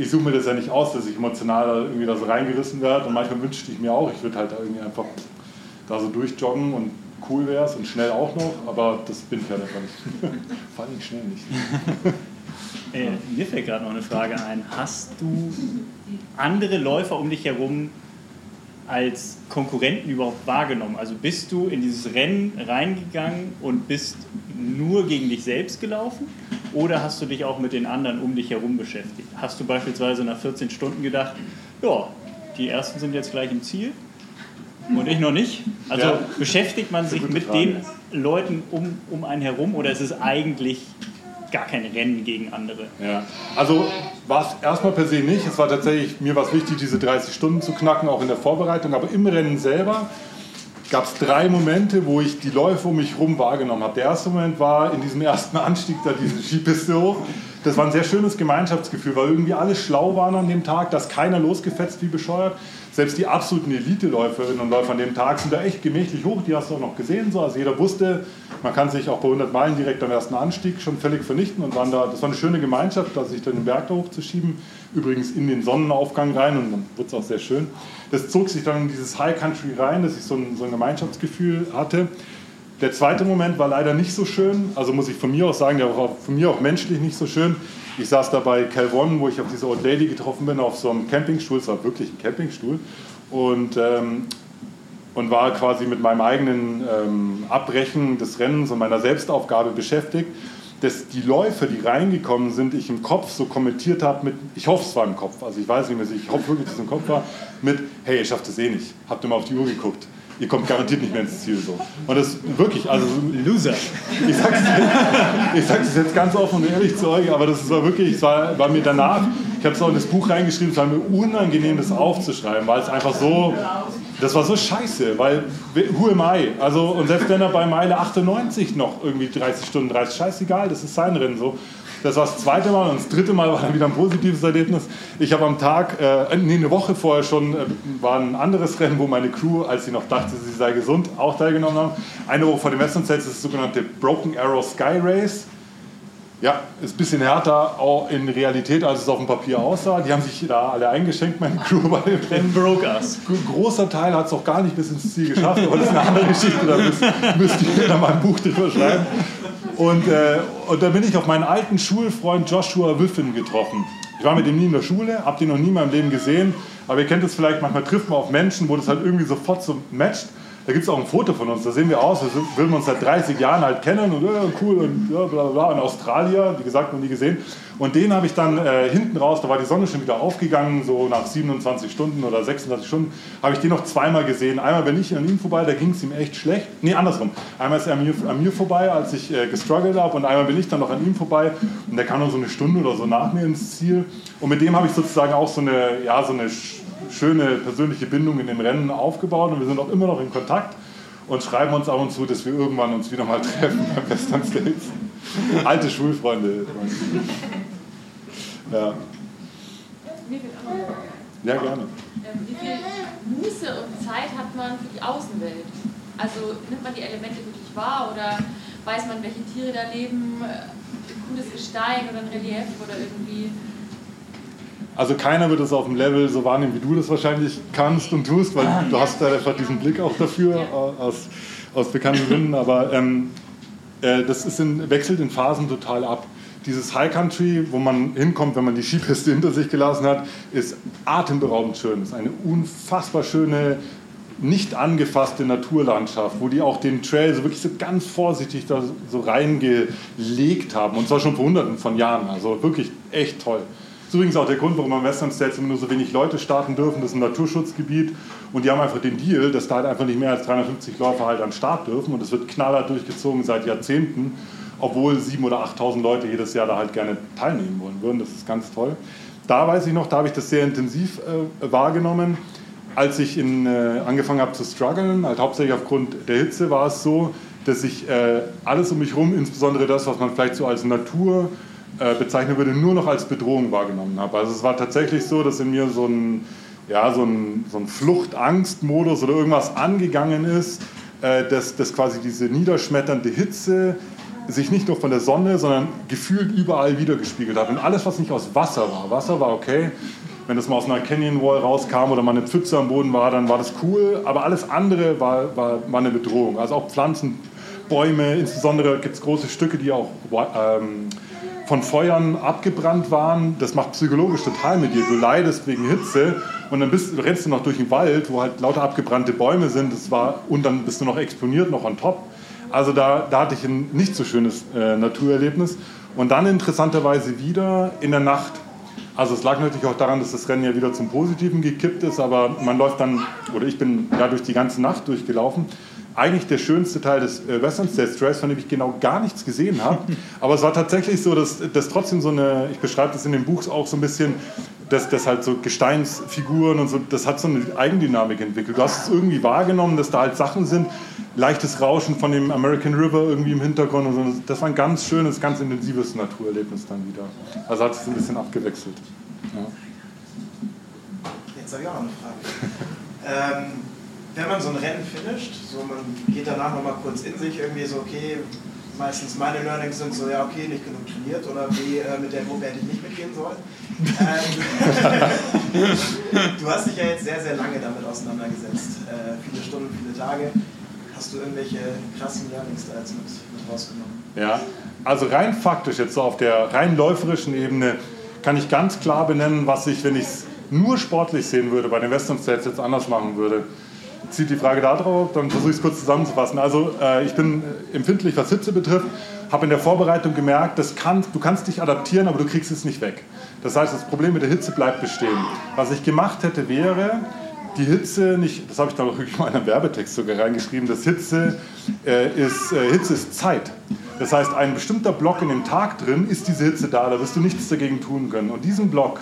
ich suche mir das ja nicht aus, dass ich emotional irgendwie da so reingerissen werde. Und manchmal wünschte ich mir auch, ich würde halt irgendwie einfach da so durchjoggen und cool wäre es und schnell auch noch, aber das bin ich halt einfach nicht. Vor allem schnell nicht. äh, mir fällt gerade noch eine Frage ein. Hast du andere Läufer um dich herum als Konkurrenten überhaupt wahrgenommen? Also bist du in dieses Rennen reingegangen und bist nur gegen dich selbst gelaufen? Oder hast du dich auch mit den anderen um dich herum beschäftigt? Hast du beispielsweise nach 14 Stunden gedacht, ja, die ersten sind jetzt gleich im Ziel und ich noch nicht? Also ja. beschäftigt man sich mit Frage. den Leuten um, um einen herum oder ist es eigentlich gar kein Rennen gegen andere? Ja, also war es erstmal per se nicht. Es war tatsächlich, mir war wichtig, diese 30 Stunden zu knacken, auch in der Vorbereitung, aber im Rennen selber gab es drei Momente, wo ich die Läufe um mich herum wahrgenommen habe. Der erste Moment war in diesem ersten Anstieg da diese Skipiste hoch. Das war ein sehr schönes Gemeinschaftsgefühl, weil irgendwie alle schlau waren an dem Tag, dass keiner losgefetzt wie bescheuert. Selbst die absoluten Elite-Läuferinnen und Läufer an dem Tag sind da echt gemächlich hoch, die hast du auch noch gesehen. So. Also jeder wusste, man kann sich auch bei 100 Meilen direkt am ersten Anstieg schon völlig vernichten und waren da, das war eine schöne Gemeinschaft, da sich dann den Berg da hochzuschieben, übrigens in den Sonnenaufgang rein und dann wird es auch sehr schön. Das zog sich dann in dieses High Country rein, dass ich so ein, so ein Gemeinschaftsgefühl hatte. Der zweite Moment war leider nicht so schön, also muss ich von mir aus sagen, der war von mir auch menschlich nicht so schön. Ich saß da bei Calvon, wo ich auf diese Old Lady getroffen bin, auf so einem Campingstuhl, es war wirklich ein Campingstuhl, und, ähm, und war quasi mit meinem eigenen ähm, Abbrechen des Rennens und meiner Selbstaufgabe beschäftigt dass die Läufer, die reingekommen sind, ich im Kopf so kommentiert habe mit, ich hoffe es war im Kopf, also ich weiß nicht mehr, ich hoffe wirklich, dass es im Kopf war, mit, hey, ihr schafft es eh nicht, habt ihr mal auf die Uhr geguckt, ihr kommt garantiert nicht mehr ins Ziel so. Und das wirklich, also Loser. Ich sag's, ich sag's jetzt ganz offen und ehrlich zu euch, aber das war wirklich, es war, war mir danach, ich habe es auch in das Buch reingeschrieben, es war mir unangenehm, das aufzuschreiben, weil es einfach so, das war so scheiße, weil who am I? Also, und selbst wenn er bei Meile 98 noch irgendwie 30 Stunden 30, scheißegal, das ist sein Rennen so. Das war das zweite Mal und das dritte Mal war dann wieder ein positives Erlebnis. Ich habe am Tag, äh, nee, eine Woche vorher schon, äh, war ein anderes Rennen, wo meine Crew, als sie noch dachte, sie sei gesund, auch teilgenommen haben. Eine Woche vor dem Western States ist das sogenannte Broken Arrow Sky Race. Ja, ist ein bisschen härter auch in Realität, als es auf dem Papier aussah. Die haben sich da alle eingeschenkt, meine Crew bei dem Rennen. broke us. Ein großer Teil hat es auch gar nicht bis ins Ziel geschafft, aber das ist eine andere Geschichte, da müsst, müsst ihr da mal ein Buch drüber schreiben. Und, äh, und da bin ich auf meinen alten Schulfreund Joshua Wiffen getroffen. Ich war mit ihm nie in der Schule, hab den noch nie in meinem Leben gesehen, aber ihr kennt es vielleicht, manchmal trifft man auf Menschen, wo das halt irgendwie sofort so matcht. Da gibt es auch ein Foto von uns, da sehen wir aus, als würden wir uns seit 30 Jahren halt kennen und äh, cool und ja, bla bla. In Australier, wie gesagt, noch nie gesehen. Und den habe ich dann äh, hinten raus, da war die Sonne schon wieder aufgegangen, so nach 27 Stunden oder 26 Stunden, habe ich den noch zweimal gesehen. Einmal bin ich an ihm vorbei, da ging es ihm echt schlecht. Nee, andersrum. Einmal ist er an mir, an mir vorbei, als ich äh, gestruggelt habe und einmal bin ich dann noch an ihm vorbei und der kam noch so eine Stunde oder so nach mir ins Ziel. Und mit dem habe ich sozusagen auch so eine, ja, so eine schöne persönliche Bindung in dem Rennen aufgebaut und wir sind auch immer noch in Kontakt und schreiben uns ab und zu, dass wir irgendwann uns wieder mal treffen beim Western States. Alte Schulfreunde. Ja. Ja, gerne. Ähm, wie viel Muße und Zeit hat man für die Außenwelt? Also nimmt man die Elemente wirklich wahr oder weiß man, welche Tiere da leben, ein gutes Gestein oder ein Relief oder irgendwie also keiner wird es auf dem Level so wahrnehmen, wie du das wahrscheinlich kannst und tust, weil du hast da einfach diesen Blick auch dafür äh, aus, aus bekannten Gründen. Aber ähm, äh, das ist in, wechselt in Phasen total ab. Dieses High Country, wo man hinkommt, wenn man die Skipiste hinter sich gelassen hat, ist atemberaubend schön. Es ist eine unfassbar schöne, nicht angefasste Naturlandschaft, wo die auch den Trail so wirklich so ganz vorsichtig da so reingelegt haben. Und zwar schon vor hunderten von Jahren. Also wirklich echt toll. Das ist übrigens auch der Grund, warum am Western States immer nur so wenig Leute starten dürfen. Das ist ein Naturschutzgebiet und die haben einfach den Deal, dass da halt einfach nicht mehr als 350 Läufer halt an Start dürfen und es wird knallhart durchgezogen seit Jahrzehnten, obwohl 7.000 oder 8.000 Leute jedes Jahr da halt gerne teilnehmen wollen würden. Das ist ganz toll. Da weiß ich noch, da habe ich das sehr intensiv äh, wahrgenommen. Als ich in, äh, angefangen habe zu strugglen, halt hauptsächlich aufgrund der Hitze, war es so, dass ich äh, alles um mich herum, insbesondere das, was man vielleicht so als Natur äh, bezeichnen würde, nur noch als Bedrohung wahrgenommen habe. Also es war tatsächlich so, dass in mir so ein, ja, so ein, so ein Flucht-Angst-Modus oder irgendwas angegangen ist, äh, dass, dass quasi diese niederschmetternde Hitze sich nicht nur von der Sonne, sondern gefühlt überall wiedergespiegelt hat. Und alles, was nicht aus Wasser war, Wasser war okay, wenn das mal aus einer Canyon Wall rauskam oder mal eine Pfütze am Boden war, dann war das cool, aber alles andere war, war, war eine Bedrohung. Also auch Pflanzen, Bäume, insbesondere gibt es große Stücke, die auch ähm, von Feuern abgebrannt waren, das macht psychologisch total mit dir. Du leidest wegen Hitze und dann bist, rennst du noch durch den Wald, wo halt lauter abgebrannte Bäume sind. Das war, und dann bist du noch exponiert, noch on top. Also da, da hatte ich ein nicht so schönes äh, Naturerlebnis. Und dann interessanterweise wieder in der Nacht. Also es lag natürlich auch daran, dass das Rennen ja wieder zum Positiven gekippt ist, aber man läuft dann, oder ich bin ja durch die ganze Nacht durchgelaufen eigentlich der schönste Teil des äh, Western States Trails, von dem ich genau gar nichts gesehen habe. Aber es war tatsächlich so, dass, dass trotzdem so eine, ich beschreibe das in dem Buch auch so ein bisschen, dass, dass halt so Gesteinsfiguren und so, das hat so eine Eigendynamik entwickelt. Du hast es irgendwie wahrgenommen, dass da halt Sachen sind, leichtes Rauschen von dem American River irgendwie im Hintergrund und so. Das war ein ganz schönes, ganz intensives Naturerlebnis dann wieder. Also hat es ein bisschen abgewechselt. Ja. Jetzt habe ich auch noch eine Frage. ähm, wenn man so ein Rennen finisht, so man geht danach nochmal kurz in sich, irgendwie so, okay, meistens meine Learnings sind so, ja, okay, nicht genug trainiert oder wie äh, mit der Gruppe hätte ich nicht mitgehen sollen. Ähm, du hast dich ja jetzt sehr, sehr lange damit auseinandergesetzt. Äh, viele Stunden, viele Tage. Hast du irgendwelche krassen Learnings da jetzt mit, mit rausgenommen? Ja, also rein faktisch, jetzt so auf der rein läuferischen Ebene, kann ich ganz klar benennen, was ich, wenn ich es nur sportlich sehen würde, bei den Western States jetzt anders machen würde zieht die Frage da drauf, dann versuche ich es kurz zusammenzufassen. Also äh, ich bin empfindlich, was Hitze betrifft, habe in der Vorbereitung gemerkt, das kann, du kannst dich adaptieren, aber du kriegst es nicht weg. Das heißt, das Problem mit der Hitze bleibt bestehen. Was ich gemacht hätte, wäre, die Hitze nicht, das habe ich da auch wirklich mal in einem Werbetext sogar reingeschrieben, dass Hitze, äh, ist, äh, Hitze ist Zeit. Das heißt, ein bestimmter Block in dem Tag drin ist diese Hitze da, da wirst du nichts dagegen tun können. Und diesen Block,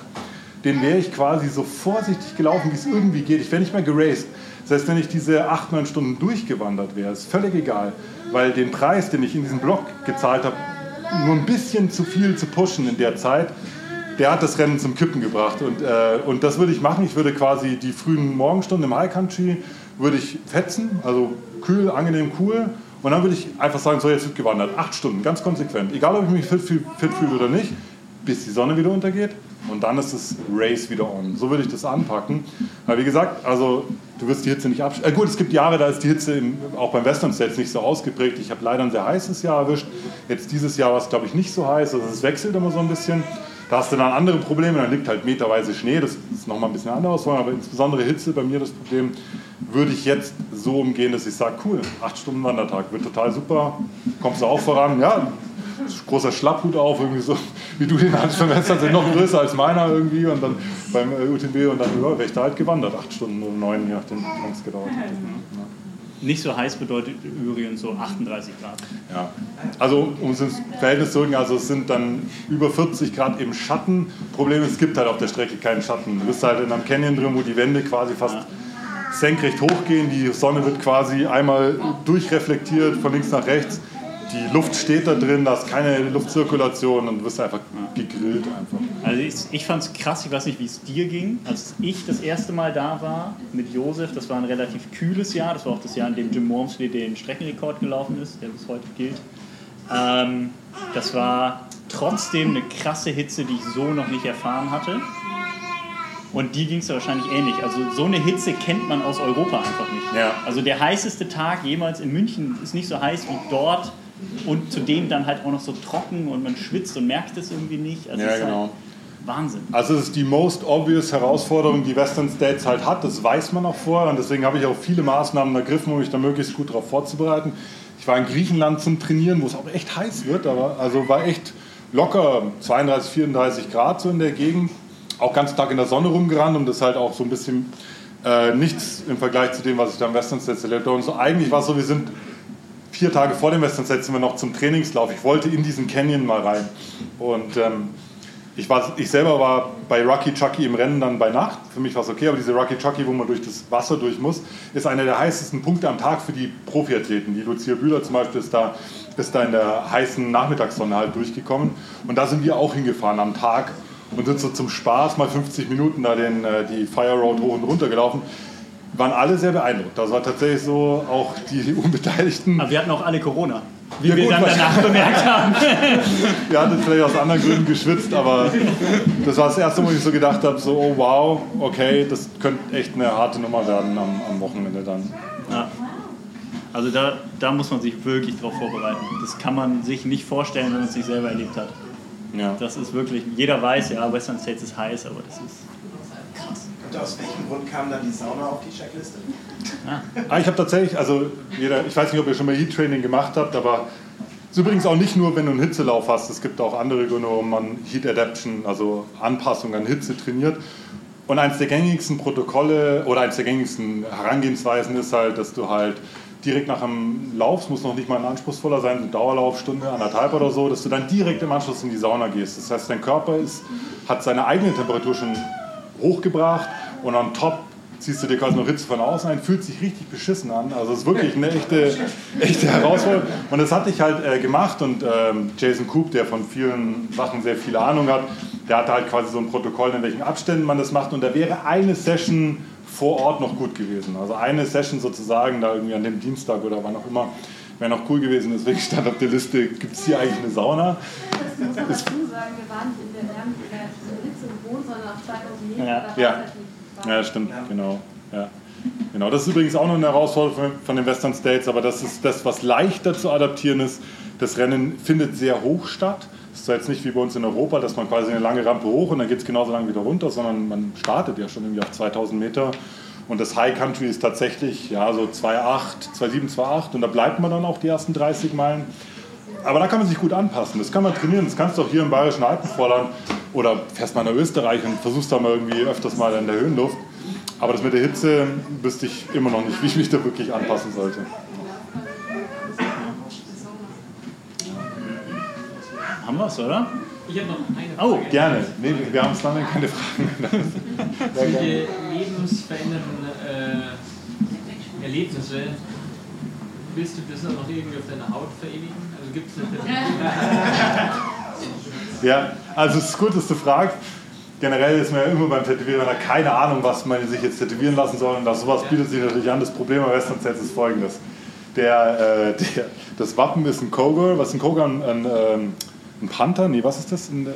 den wäre ich quasi so vorsichtig gelaufen, wie es irgendwie geht. Ich wäre nicht mehr geraced. Heißt, wenn ich diese acht, neun Stunden durchgewandert wäre, ist völlig egal, weil den Preis, den ich in diesem Block gezahlt habe, nur ein bisschen zu viel zu pushen in der Zeit, der hat das Rennen zum Kippen gebracht. Und, äh, und das würde ich machen. Ich würde quasi die frühen Morgenstunden im High Country würde ich fetzen, also kühl, angenehm, cool. Und dann würde ich einfach sagen, so jetzt wird gewandert. Acht Stunden, ganz konsequent. Egal, ob ich mich fit fühle oder nicht, bis die Sonne wieder untergeht. Und dann ist das Race wieder on. So würde ich das anpacken. Weil wie gesagt, also du wirst die Hitze nicht abschalten. Äh, gut, es gibt Jahre, da ist die Hitze im, auch beim Western States nicht so ausgeprägt. Ich habe leider ein sehr heißes Jahr erwischt. Jetzt dieses Jahr war es, glaube ich, nicht so heiß. Also es wechselt immer so ein bisschen. Da hast du dann andere Probleme, dann liegt halt meterweise Schnee, das ist nochmal ein bisschen anders, aber insbesondere Hitze bei mir das Problem, würde ich jetzt so umgehen, dass ich sage, cool, 8 Stunden Wandertag, wird total super, kommst du auch voran, ja, großer Schlapphut auf, irgendwie so, wie du den hast vermessert, sind noch größer als meiner irgendwie und dann beim äh, UTB und dann ja, wäre ich da halt gewandert, 8 Stunden oder 9, je nachdem, wie lange es gedauert hat. Ja. Nicht so heiß bedeutet übrigens so 38 Grad. Ja, also um es ins Verhältnis zu rücken, also es sind dann über 40 Grad im Schatten. Problem ist, es gibt halt auf der Strecke keinen Schatten. Du bist halt in einem Canyon drin, wo die Wände quasi fast ja. senkrecht hochgehen. Die Sonne wird quasi einmal durchreflektiert von links nach rechts die Luft steht da drin, da ist keine Luftzirkulation und du wirst einfach gegrillt einfach. Also ich, ich fand es krass, ich weiß nicht, wie es dir ging. Als ich das erste Mal da war mit Josef, das war ein relativ kühles Jahr, das war auch das Jahr, in dem Jim Wormsley den Streckenrekord gelaufen ist, der bis heute gilt. Ähm, das war trotzdem eine krasse Hitze, die ich so noch nicht erfahren hatte. Und die ging es wahrscheinlich ähnlich. Also so eine Hitze kennt man aus Europa einfach nicht. Ja. Also der heißeste Tag jemals in München ist nicht so heiß wie dort und zudem dann halt auch noch so trocken und man schwitzt und merkt es irgendwie nicht. Also ja, halt genau. Halt Wahnsinn. Also es ist die most obvious Herausforderung, die Western States halt hat. Das weiß man auch vorher und deswegen habe ich auch viele Maßnahmen ergriffen, um mich da möglichst gut darauf vorzubereiten. Ich war in Griechenland zum Trainieren, wo es auch echt heiß wird, aber also war echt locker 32, 34 Grad so in der Gegend. Auch ganz Tag in der Sonne rumgerannt, um das halt auch so ein bisschen äh, nichts im Vergleich zu dem, was ich da im Western States erlebt habe. Und so eigentlich war es so, wir sind vier Tage vor dem Western sind wir noch zum Trainingslauf. Ich wollte in diesen Canyon mal rein. Und ähm, ich, war, ich selber war bei Rocky Chucky im Rennen dann bei Nacht. Für mich war es okay, aber diese Rocky Chucky, wo man durch das Wasser durch muss, ist einer der heißesten Punkte am Tag für die Profiathleten. Die Lucia Bühler zum Beispiel ist da, ist da in der heißen Nachmittagssonne halt durchgekommen. Und da sind wir auch hingefahren am Tag und sind so zum Spaß mal 50 Minuten da den, äh, die Fire Road hoch und runter gelaufen waren alle sehr beeindruckt. Das war tatsächlich so, auch die Unbeteiligten. Aber wir hatten auch alle Corona. Wie ja, wir gut, dann danach bemerkt haben. wir hatten vielleicht aus anderen Gründen geschwitzt, aber das war das erste Mal, wo ich so gedacht habe: so, oh wow, okay, das könnte echt eine harte Nummer werden am, am Wochenende dann. Ja. Also da, da muss man sich wirklich drauf vorbereiten. Das kann man sich nicht vorstellen, wenn man es nicht selber erlebt hat. Ja. Das ist wirklich, jeder weiß, ja, Western States ist heiß, aber das ist und aus welchem Grund kam dann die Sauna auf die Checkliste? Ah, ich habe tatsächlich, also jeder, ich weiß nicht, ob ihr schon mal Heat-Training gemacht habt, aber es ist übrigens auch nicht nur, wenn du einen Hitzelauf hast, es gibt auch andere Gründe, warum man Heat Adaption, also Anpassung an Hitze trainiert. Und eines der gängigsten Protokolle oder eines der gängigsten Herangehensweisen ist halt, dass du halt direkt nach dem Lauf, es muss noch nicht mal ein anspruchsvoller sein, eine Dauerlaufstunde, anderthalb oder so, dass du dann direkt im Anschluss in die Sauna gehst. Das heißt, dein Körper ist, hat seine eigene Temperatur schon hochgebracht und on top ziehst du dir quasi noch Hitze von außen ein, fühlt sich richtig beschissen an. Also es ist wirklich eine echte, echte Herausforderung. Und das hatte ich halt äh, gemacht und ähm, Jason Coop, der von vielen Sachen sehr viel Ahnung hat, der hatte halt quasi so ein Protokoll, in welchen Abständen man das macht und da wäre eine Session vor Ort noch gut gewesen. Also eine Session sozusagen da irgendwie an dem Dienstag oder wann auch immer wäre noch cool gewesen. Deswegen stand auf der Liste, gibt es hier eigentlich eine Sauna? Das muss man dazu sagen, wir waren in der, wir gewohnt, sondern auf 2000 Meter. Ja, ja. ja stimmt, ja. genau. Ja. Genau, das ist übrigens auch noch eine Herausforderung von den Western States, aber das ist das, was leichter zu adaptieren ist. Das Rennen findet sehr hoch statt. Es ist jetzt nicht wie bei uns in Europa, dass man quasi eine lange Rampe hoch und dann geht es genauso lang wieder runter, sondern man startet ja schon irgendwie auf 2000 Meter und das High Country ist tatsächlich ja, so 2,8, 2,7, 2,8 und da bleibt man dann auch die ersten 30 Meilen. Aber da kann man sich gut anpassen. Das kann man trainieren. Das kannst du auch hier im Bayerischen Alpenvorland oder fährst mal nach Österreich und versuchst da mal irgendwie öfters mal in der Höhenluft. Aber das mit der Hitze wüsste ich immer noch nicht, wie ich mich da wirklich anpassen sollte. Haben wir es, oder? Ich habe noch eine oh, Frage. Oh, gerne. Nee, wir haben es lange keine Fragen. Solche lebensverändernden äh, Erlebnisse, willst du das noch irgendwie auf deiner Haut verewigen? Gibt es Ja, also es ist gut, dass du fragst. Generell ist man ja immer beim Tätowieren da keine Ahnung, was man sich jetzt tätowieren lassen soll. Und das, sowas bietet sich natürlich an. Das Problem am Western Set ist folgendes. Der, äh, der, das Wappen ist ein Cougar. Was ist ein Cougar? Ein, ein, ähm, ein Panther? Nee, was ist das? Ein,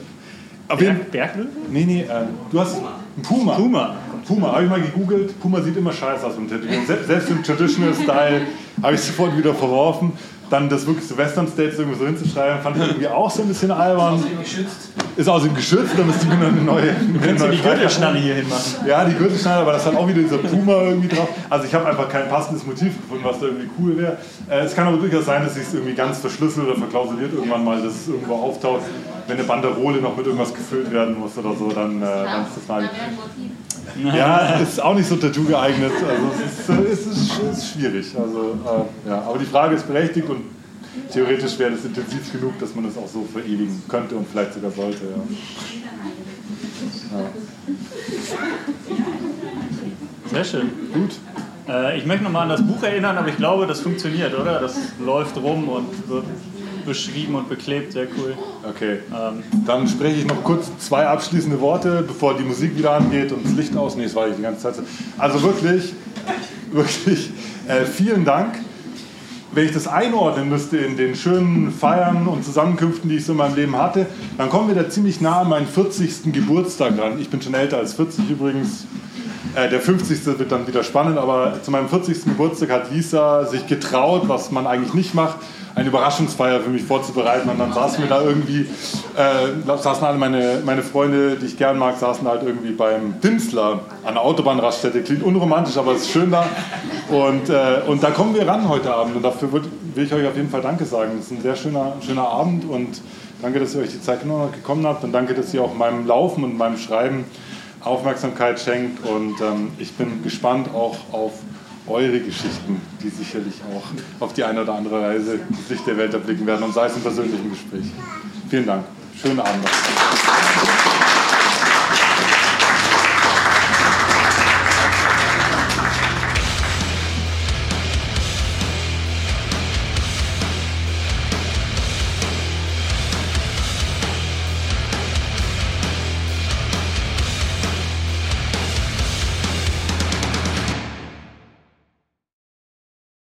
Berg, Berglöwe? Nee, nee, äh, du hast einen Puma. Puma. Puma, habe ich mal gegoogelt. Puma sieht immer scheiße aus mit Tätowieren. Selbst im Traditional Style habe ich sofort wieder verworfen dann das wirklich so Western States irgendwie so hinzuschreiben, fand ich irgendwie auch so ein bisschen albern. Ist außerdem geschützt. Ist außerdem geschützt, da müsste ich mir eine neue. Kannst du die Gürtelschnalle hier hinmachen? Ja, die Gürtelschnalle, aber das hat auch wieder dieser Puma irgendwie drauf. Also ich habe einfach kein passendes Motiv gefunden, was da irgendwie cool wäre. Äh, es kann aber durchaus sein, dass ich es irgendwie ganz verschlüsselt oder verklausuliert irgendwann mal, dass es irgendwo auftaucht. Wenn eine Banderole noch mit irgendwas gefüllt werden muss oder so, dann, äh, dann ist das mal. Ja, ist auch nicht so Tattoo geeignet. Also es ist, es ist, es ist schwierig. Also, äh, ja. Aber die Frage ist berechtigt und theoretisch wäre das intensiv genug, dass man es auch so verewigen könnte und vielleicht sogar sollte. Ja. Ja. Sehr schön. Gut. Äh, ich möchte nochmal an das Buch erinnern, aber ich glaube, das funktioniert, oder? Das läuft rum und wird beschrieben und beklebt, sehr cool. Okay, ähm. dann spreche ich noch kurz zwei abschließende Worte, bevor die Musik wieder angeht und das Licht aus. Nee, das war ich die ganze Zeit. Also wirklich, wirklich äh, vielen Dank. Wenn ich das einordnen müsste in den schönen Feiern und Zusammenkünften, die ich so in meinem Leben hatte, dann kommen wir da ziemlich nah an meinen 40. Geburtstag ran. Ich bin schon älter als 40 übrigens. Äh, der 50. wird dann wieder spannend, aber zu meinem 40. Geburtstag hat Lisa sich getraut, was man eigentlich nicht macht, eine Überraschungsfeier für mich vorzubereiten. Und dann saßen wir da irgendwie, äh, saßen alle meine, meine Freunde, die ich gern mag, saßen halt irgendwie beim Dimsler an der Autobahnraststätte. Klingt unromantisch, aber es ist schön da. Und, äh, und da kommen wir ran heute Abend. Und dafür will ich euch auf jeden Fall Danke sagen. Es ist ein sehr schöner, schöner Abend und danke, dass ihr euch die Zeit gekommen habt. Und danke, dass ihr auch meinem Laufen und meinem Schreiben Aufmerksamkeit schenkt. Und ähm, ich bin gespannt auch auf eure Geschichten, die sicherlich auch auf die eine oder andere Weise die Sicht der Welt erblicken werden und sei es im persönlichen Gespräch. Vielen Dank. Schönen Abend.